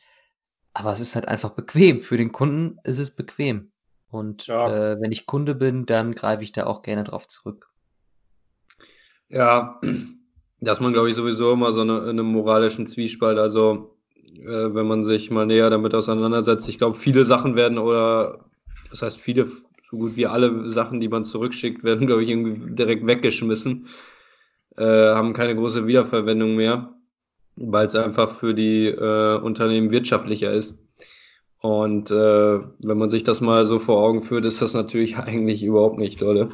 Aber es ist halt einfach bequem. Für den Kunden ist es bequem. Und ja. äh, wenn ich Kunde bin, dann greife ich da auch gerne drauf zurück. Ja, dass man, glaube ich, sowieso immer so eine, in einem moralischen Zwiespalt. Also, äh, wenn man sich mal näher damit auseinandersetzt, ich glaube, viele Sachen werden oder, das heißt, viele so gut wie alle Sachen, die man zurückschickt, werden, glaube ich, irgendwie direkt weggeschmissen, äh, haben keine große Wiederverwendung mehr, weil es einfach für die äh, Unternehmen wirtschaftlicher ist. Und äh, wenn man sich das mal so vor Augen führt, ist das natürlich eigentlich überhaupt nicht, Leute.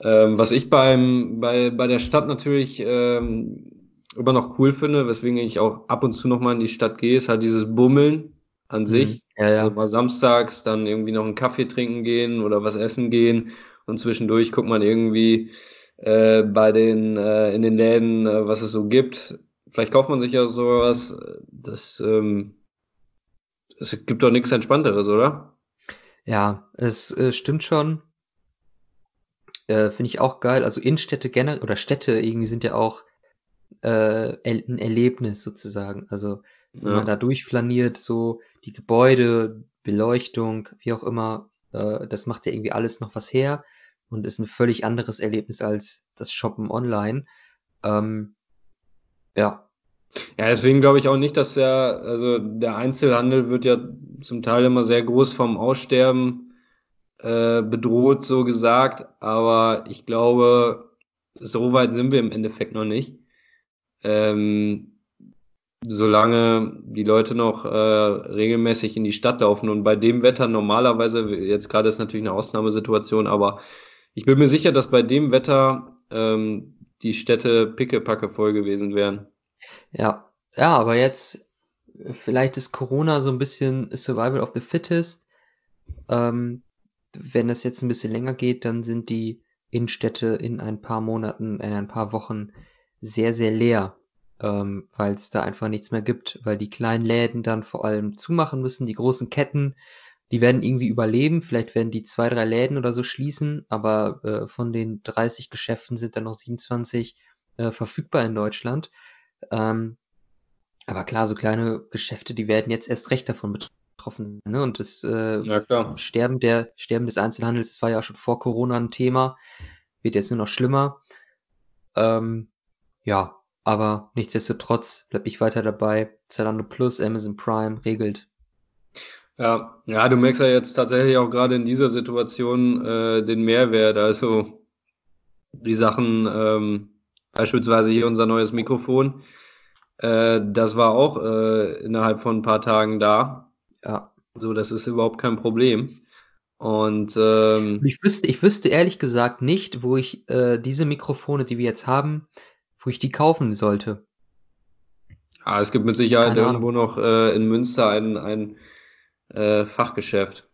Ähm, was ich beim, bei, bei der Stadt natürlich ähm, immer noch cool finde, weswegen ich auch ab und zu noch mal in die Stadt gehe, ist halt dieses Bummeln an mhm. sich. Ja, ja. Also mal samstags dann irgendwie noch einen Kaffee trinken gehen oder was essen gehen und zwischendurch guckt man irgendwie äh, bei den äh, in den Läden, äh, was es so gibt. Vielleicht kauft man sich ja sowas. Das, ähm, es gibt doch nichts Entspannteres, oder? Ja, es äh, stimmt schon. Äh, Finde ich auch geil. Also Innenstädte generell oder Städte irgendwie sind ja auch äh, ein Erlebnis sozusagen. Also ja. man da durchflaniert, so die Gebäude, Beleuchtung, wie auch immer, äh, das macht ja irgendwie alles noch was her und ist ein völlig anderes Erlebnis als das Shoppen online. Ähm, ja. Ja, deswegen glaube ich auch nicht, dass der, also der Einzelhandel wird ja zum Teil immer sehr groß vom Aussterben äh, bedroht, so gesagt, aber ich glaube, so weit sind wir im Endeffekt noch nicht. Ähm, solange die Leute noch äh, regelmäßig in die Stadt laufen und bei dem Wetter normalerweise, jetzt gerade ist natürlich eine Ausnahmesituation, aber ich bin mir sicher, dass bei dem Wetter ähm, die Städte pickepacke voll gewesen wären. Ja, ja, aber jetzt vielleicht ist Corona so ein bisschen Survival of the Fittest. Ähm, wenn das jetzt ein bisschen länger geht, dann sind die Innenstädte in ein paar Monaten, in ein paar Wochen sehr, sehr leer ähm, weil es da einfach nichts mehr gibt, weil die kleinen Läden dann vor allem zumachen müssen, die großen Ketten, die werden irgendwie überleben, vielleicht werden die zwei, drei Läden oder so schließen, aber äh, von den 30 Geschäften sind dann noch 27 äh, verfügbar in Deutschland. Ähm, aber klar, so kleine Geschäfte, die werden jetzt erst recht davon betroffen. Ne? Und das äh, ja, Sterben, der, Sterben des Einzelhandels, das war ja schon vor Corona ein Thema, wird jetzt nur noch schlimmer. Ähm, ja, aber nichtsdestotrotz bleibe ich weiter dabei. Zalando Plus, Amazon Prime regelt. Ja, ja, du merkst ja jetzt tatsächlich auch gerade in dieser Situation äh, den Mehrwert. Also die Sachen, ähm, beispielsweise hier unser neues Mikrofon, äh, das war auch äh, innerhalb von ein paar Tagen da. Ja. So, das ist überhaupt kein Problem. Und ähm, ich, wüsste, ich wüsste ehrlich gesagt nicht, wo ich äh, diese Mikrofone, die wir jetzt haben, wo ich die kaufen sollte. Ah, es gibt mit Sicherheit Keine irgendwo Ahnung. noch äh, in Münster ein, ein äh, Fachgeschäft.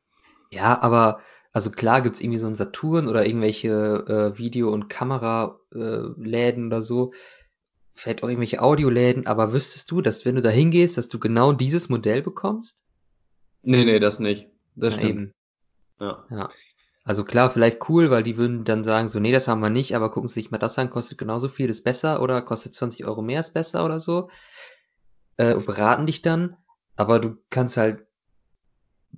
Ja, aber also klar gibt es irgendwie so ein Saturn oder irgendwelche äh, Video- und Kameraläden äh, oder so. Vielleicht auch irgendwelche Audioläden, aber wüsstest du, dass wenn du da hingehst, dass du genau dieses Modell bekommst? Nee, nee, das nicht. Das Na stimmt. Eben. Ja. ja. Also klar, vielleicht cool, weil die würden dann sagen, so, nee, das haben wir nicht, aber gucken Sie sich mal das an, kostet genauso viel, ist besser oder kostet 20 Euro mehr, ist besser oder so. Äh, beraten dich dann, aber du kannst halt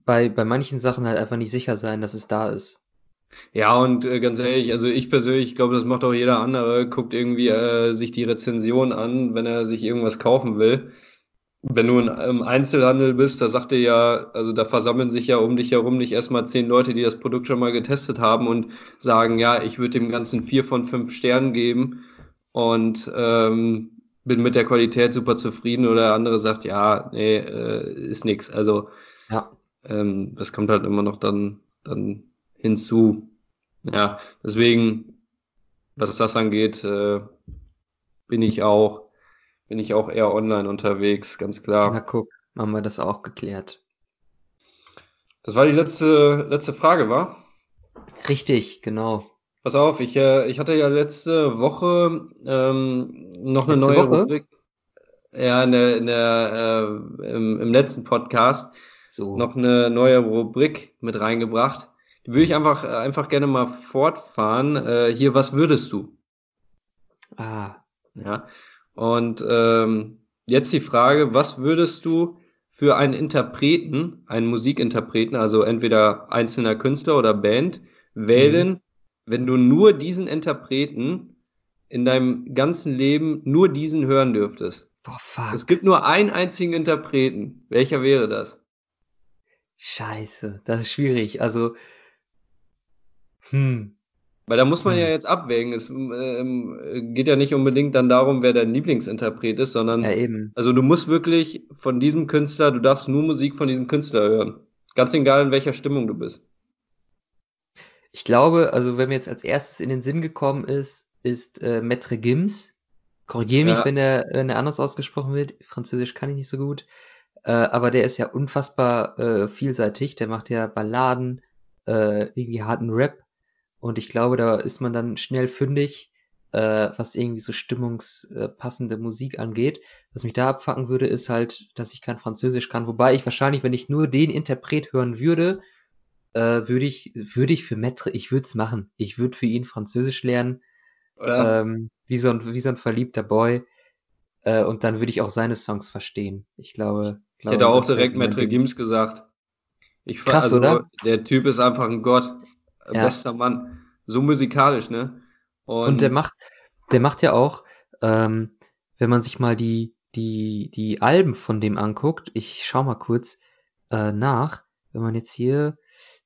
bei, bei manchen Sachen halt einfach nicht sicher sein, dass es da ist. Ja, und äh, ganz ehrlich, also ich persönlich, ich glaube, das macht auch jeder andere, guckt irgendwie äh, sich die Rezension an, wenn er sich irgendwas kaufen will wenn du im Einzelhandel bist, da sagt dir ja, also da versammeln sich ja um dich herum nicht erstmal zehn Leute, die das Produkt schon mal getestet haben und sagen, ja, ich würde dem Ganzen vier von fünf Sternen geben und ähm, bin mit der Qualität super zufrieden oder der andere sagt, ja, nee, äh, ist nix. Also ja. ähm, das kommt halt immer noch dann, dann hinzu. Ja, deswegen, was das angeht, äh, bin ich auch bin ich auch eher online unterwegs, ganz klar. Na guck, haben wir das auch geklärt. Das war die letzte, letzte Frage, war? Richtig, genau. Pass auf, ich, äh, ich hatte ja letzte Woche ähm, noch eine letzte neue Woche? Rubrik. Ja, in der, in der, äh, im, im letzten Podcast so. noch eine neue Rubrik mit reingebracht. Die würde ich einfach, einfach gerne mal fortfahren. Äh, hier, was würdest du? Ah. Ja. Und ähm, jetzt die Frage, was würdest du für einen Interpreten, einen Musikinterpreten, also entweder einzelner Künstler oder Band, wählen, mhm. wenn du nur diesen Interpreten in deinem ganzen Leben nur diesen hören dürftest? Boah, fuck. Es gibt nur einen einzigen Interpreten. Welcher wäre das? Scheiße, das ist schwierig. Also, hm, weil da muss man ja hm. jetzt abwägen. Es ähm, geht ja nicht unbedingt dann darum, wer dein Lieblingsinterpret ist, sondern ja, eben. also du musst wirklich von diesem Künstler, du darfst nur Musik von diesem Künstler hören. Ganz egal, in welcher Stimmung du bist. Ich glaube, also wenn mir jetzt als erstes in den Sinn gekommen ist, ist äh, Maître Gims. Korrigiere mich, ja. wenn er wenn er anders ausgesprochen wird. Französisch kann ich nicht so gut. Äh, aber der ist ja unfassbar äh, vielseitig. Der macht ja Balladen, äh, irgendwie harten Rap und ich glaube, da ist man dann schnell fündig, äh, was irgendwie so stimmungspassende Musik angeht. Was mich da abfacken würde, ist halt, dass ich kein Französisch kann. Wobei ich wahrscheinlich, wenn ich nur den Interpret hören würde, äh, würde ich, würde ich für Metre, ich würde es machen. Ich würde für ihn Französisch lernen. Ähm, wie, so ein, wie so ein verliebter Boy. Äh, und dann würde ich auch seine Songs verstehen. Ich glaube. Ich glaube, hätte auch direkt Metre Gims gesagt. Ich, Krass, also, oder? Der Typ ist einfach ein Gott. Ja. Bester Mann. So musikalisch, ne? Und, Und der macht, der macht ja auch, ähm, wenn man sich mal die, die, die Alben von dem anguckt, ich schau mal kurz äh, nach, wenn man jetzt hier,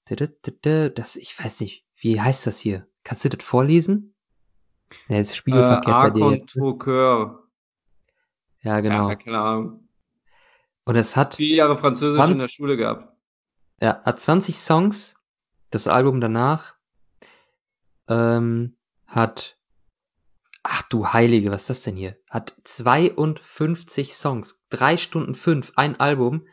das, ich weiß nicht, wie heißt das hier? Kannst du das vorlesen? Ja, jetzt spiegelverkehrt äh, bei dir. Ja, genau. Ja, klar. Und es hat. Vier Jahre Französisch 20, in der Schule gehabt. Ja, hat 20 Songs, das Album danach ähm, hat, ach du Heilige, was ist das denn hier? Hat 52 Songs, drei Stunden fünf, ein Album.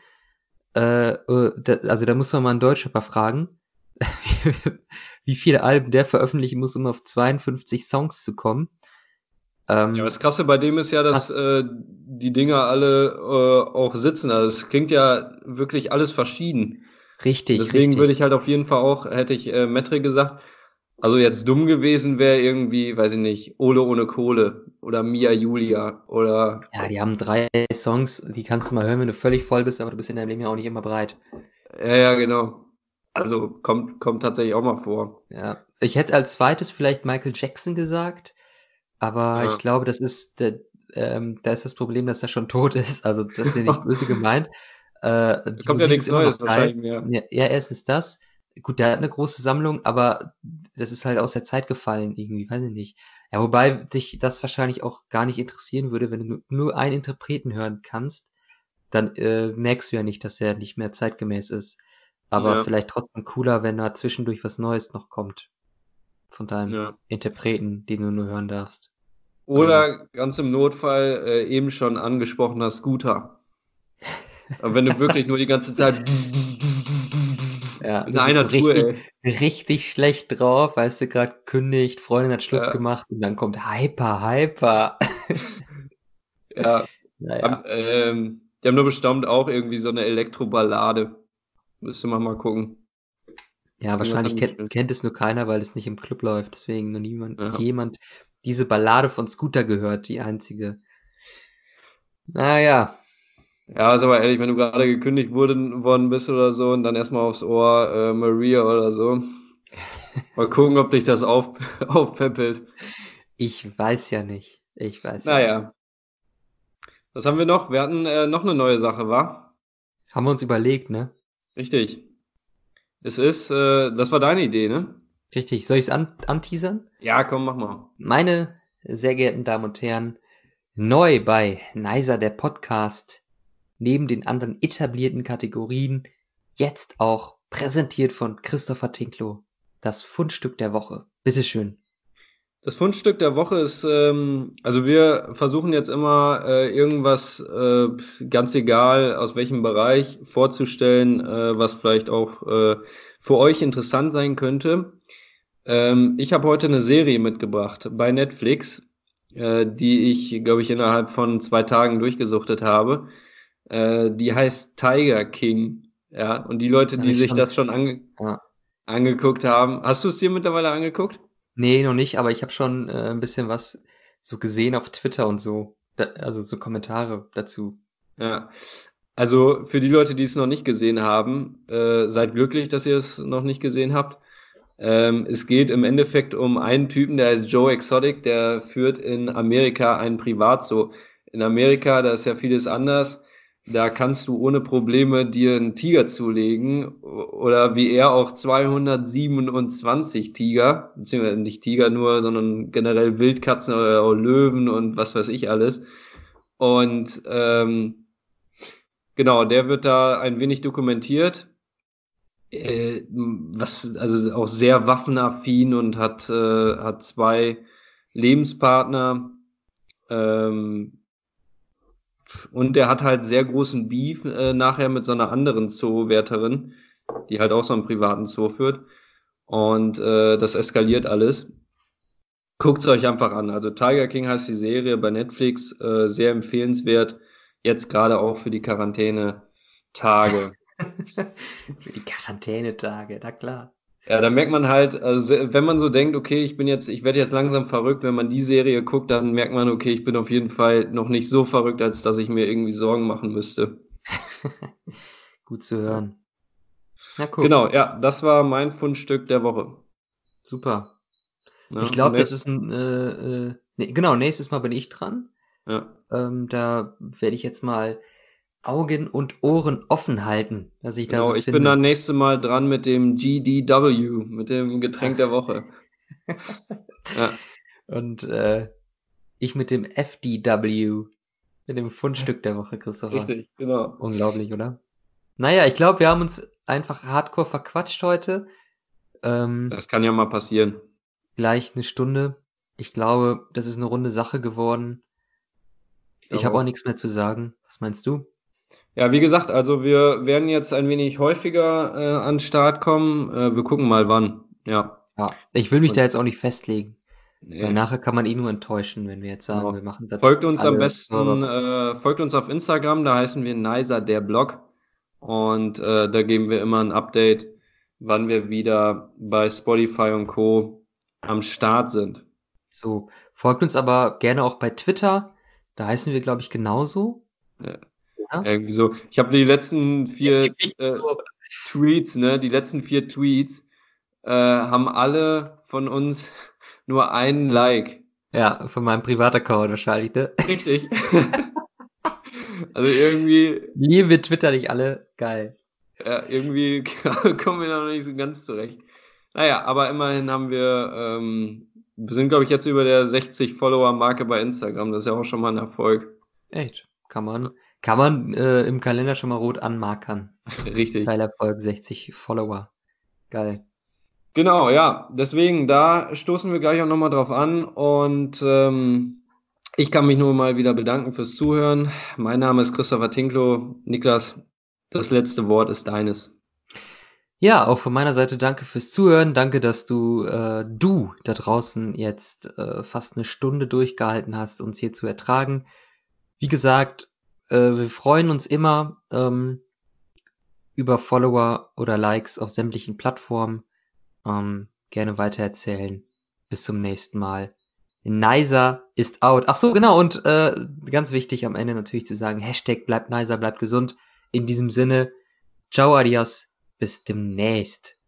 Äh, äh, da, also da muss man mal einen Deutschrapper fragen, wie viele Alben der veröffentlichen muss, um auf 52 Songs zu kommen. Ähm, ja, das Krasse bei dem ist ja, dass äh, die Dinger alle äh, auch sitzen. Also es klingt ja wirklich alles verschieden. Richtig. Deswegen richtig. würde ich halt auf jeden Fall auch, hätte ich äh, Metre gesagt, also jetzt dumm gewesen wäre irgendwie, weiß ich nicht, Ole ohne Kohle oder Mia Julia oder. Ja, die haben drei Songs, die kannst du mal hören, wenn du völlig voll bist, aber du bist in deinem Leben ja auch nicht immer bereit. Ja, ja, genau. Also kommt, kommt tatsächlich auch mal vor. Ja. Ich hätte als zweites vielleicht Michael Jackson gesagt, aber ja. ich glaube, das ist der, ähm, da ist das Problem, dass er schon tot ist. Also das ist ja nicht böse gemeint. Äh, kommt ja nichts Neues wahrscheinlich mehr. Ja, ja, erstens das. Gut, der hat eine große Sammlung, aber das ist halt aus der Zeit gefallen irgendwie, weiß ich nicht. Ja, wobei dich das wahrscheinlich auch gar nicht interessieren würde, wenn du nur einen Interpreten hören kannst. dann äh, merkst du ja nicht, dass er nicht mehr zeitgemäß ist. Aber ja. vielleicht trotzdem cooler, wenn da zwischendurch was Neues noch kommt. Von deinem ja. Interpreten, den du nur hören darfst. Oder ähm. ganz im Notfall äh, eben schon angesprochener Scooter. Aber wenn du wirklich nur die ganze Zeit ja, in einer Tour, richtig, ey. richtig schlecht drauf, weißt du, gerade kündigt, Freundin hat Schluss ja. gemacht und dann kommt Hyper, Hyper. ja. Naja. Ähm, die haben nur bestimmt auch irgendwie so eine Elektroballade. Müsste man mal gucken. Ja, wahrscheinlich kennt, kennt, es nur keiner, weil es nicht im Club läuft. Deswegen nur niemand, ja. jemand diese Ballade von Scooter gehört, die einzige. Naja. Ja, ist aber ehrlich, wenn du gerade gekündigt worden, worden bist oder so und dann erstmal aufs Ohr äh, Maria oder so. Mal gucken, ob dich das auf, aufpeppelt. Ich weiß ja nicht. Ich weiß naja. ja nicht. Was haben wir noch? Wir hatten äh, noch eine neue Sache, war? Haben wir uns überlegt, ne? Richtig. Es ist, äh, das war deine Idee, ne? Richtig. Soll ich es an anteasern? Ja, komm, mach mal. Meine sehr geehrten Damen und Herren, neu bei Nicer der Podcast, neben den anderen etablierten Kategorien, jetzt auch präsentiert von Christopher Tinklo, das Fundstück der Woche. Bitteschön. Das Fundstück der Woche ist, ähm, also wir versuchen jetzt immer äh, irgendwas, äh, ganz egal aus welchem Bereich, vorzustellen, äh, was vielleicht auch äh, für euch interessant sein könnte. Ähm, ich habe heute eine Serie mitgebracht bei Netflix, äh, die ich, glaube ich, innerhalb von zwei Tagen durchgesuchtet habe. Äh, die heißt Tiger King. Ja, und die Leute, die sich schon, das schon ange ja. angeguckt haben, hast du es dir mittlerweile angeguckt? Nee, noch nicht, aber ich habe schon äh, ein bisschen was so gesehen auf Twitter und so. Da, also so Kommentare dazu. Ja. Also für die Leute, die es noch nicht gesehen haben, äh, seid glücklich, dass ihr es noch nicht gesehen habt. Ähm, es geht im Endeffekt um einen Typen, der heißt Joe Exotic, der führt in Amerika einen Privatzoo. In Amerika, da ist ja vieles anders da kannst du ohne Probleme dir einen Tiger zulegen oder wie er auch 227 Tiger, beziehungsweise nicht Tiger nur, sondern generell Wildkatzen oder auch Löwen und was weiß ich alles. Und ähm, genau, der wird da ein wenig dokumentiert. Äh, was, also auch sehr waffenaffin und hat, äh, hat zwei Lebenspartner. Ähm, und der hat halt sehr großen Beef äh, nachher mit so einer anderen Zoowärterin, die halt auch so einen privaten Zoo führt. Und äh, das eskaliert alles. Guckt es euch einfach an. Also Tiger King heißt die Serie bei Netflix, äh, sehr empfehlenswert. Jetzt gerade auch für die Quarantäne-Tage. für die Quarantäne-Tage, na klar. Ja, da merkt man halt, also wenn man so denkt, okay, ich bin jetzt, ich werde jetzt langsam verrückt, wenn man die Serie guckt, dann merkt man, okay, ich bin auf jeden Fall noch nicht so verrückt, als dass ich mir irgendwie Sorgen machen müsste. Gut zu hören. Na cool. Genau, ja, das war mein Fundstück der Woche. Super. Ja, ich glaube, das ist ein, äh, äh, nee, genau, nächstes Mal bin ich dran. Ja. Ähm, da werde ich jetzt mal Augen und Ohren offen halten, dass ich genau, da so ich finde. bin dann nächste Mal dran mit dem GDW, mit dem Getränk der Woche. ja. Und äh, ich mit dem FDW, mit dem Fundstück der Woche, Christopher. Richtig, genau. Unglaublich, oder? Naja, ich glaube, wir haben uns einfach hardcore verquatscht heute. Ähm, das kann ja mal passieren. Gleich eine Stunde. Ich glaube, das ist eine runde Sache geworden. Ich, ich habe auch nichts mehr zu sagen. Was meinst du? Ja, wie gesagt, also wir werden jetzt ein wenig häufiger äh, an den Start kommen. Äh, wir gucken mal wann. Ja. Ja, ich will mich Und, da jetzt auch nicht festlegen. Nee. Weil nachher kann man eh nur enttäuschen, wenn wir jetzt sagen, ja. wir machen das. Folgt uns am besten, äh, folgt uns auf Instagram, da heißen wir Nicer der Blog. Und äh, da geben wir immer ein Update, wann wir wieder bei Spotify und Co. am Start sind. So, folgt uns aber gerne auch bei Twitter. Da heißen wir, glaube ich, genauso. Ja. Ja? Irgendwie so. Ich habe die letzten vier äh, Tweets, ne, die letzten vier Tweets äh, haben alle von uns nur einen Like. Ja, von meinem Privataccount wahrscheinlich, ne? Richtig. also irgendwie. Liebe Twitter nicht alle, geil. Ja, irgendwie kommen wir da noch nicht so ganz zurecht. Naja, aber immerhin haben wir, ähm, wir sind, glaube ich, jetzt über der 60 Follower-Marke bei Instagram. Das ist ja auch schon mal ein Erfolg. Echt? Kann man Kann man äh, im Kalender schon mal rot anmarkern. Richtig. Teilerfolg 60 Follower. Geil. Genau, ja. Deswegen, da stoßen wir gleich auch nochmal drauf an. Und ähm, ich kann mich nur mal wieder bedanken fürs Zuhören. Mein Name ist Christopher Tinklo. Niklas, das letzte Wort ist deines. Ja, auch von meiner Seite danke fürs Zuhören. Danke, dass du, äh, du da draußen jetzt äh, fast eine Stunde durchgehalten hast, uns hier zu ertragen. Wie gesagt, äh, wir freuen uns immer ähm, über Follower oder Likes auf sämtlichen Plattformen. Ähm, gerne weitererzählen. Bis zum nächsten Mal. Nicer ist out. Ach so, genau. Und äh, ganz wichtig am Ende natürlich zu sagen, Hashtag bleibt Nicer, bleibt gesund. In diesem Sinne, ciao, adios, bis demnächst.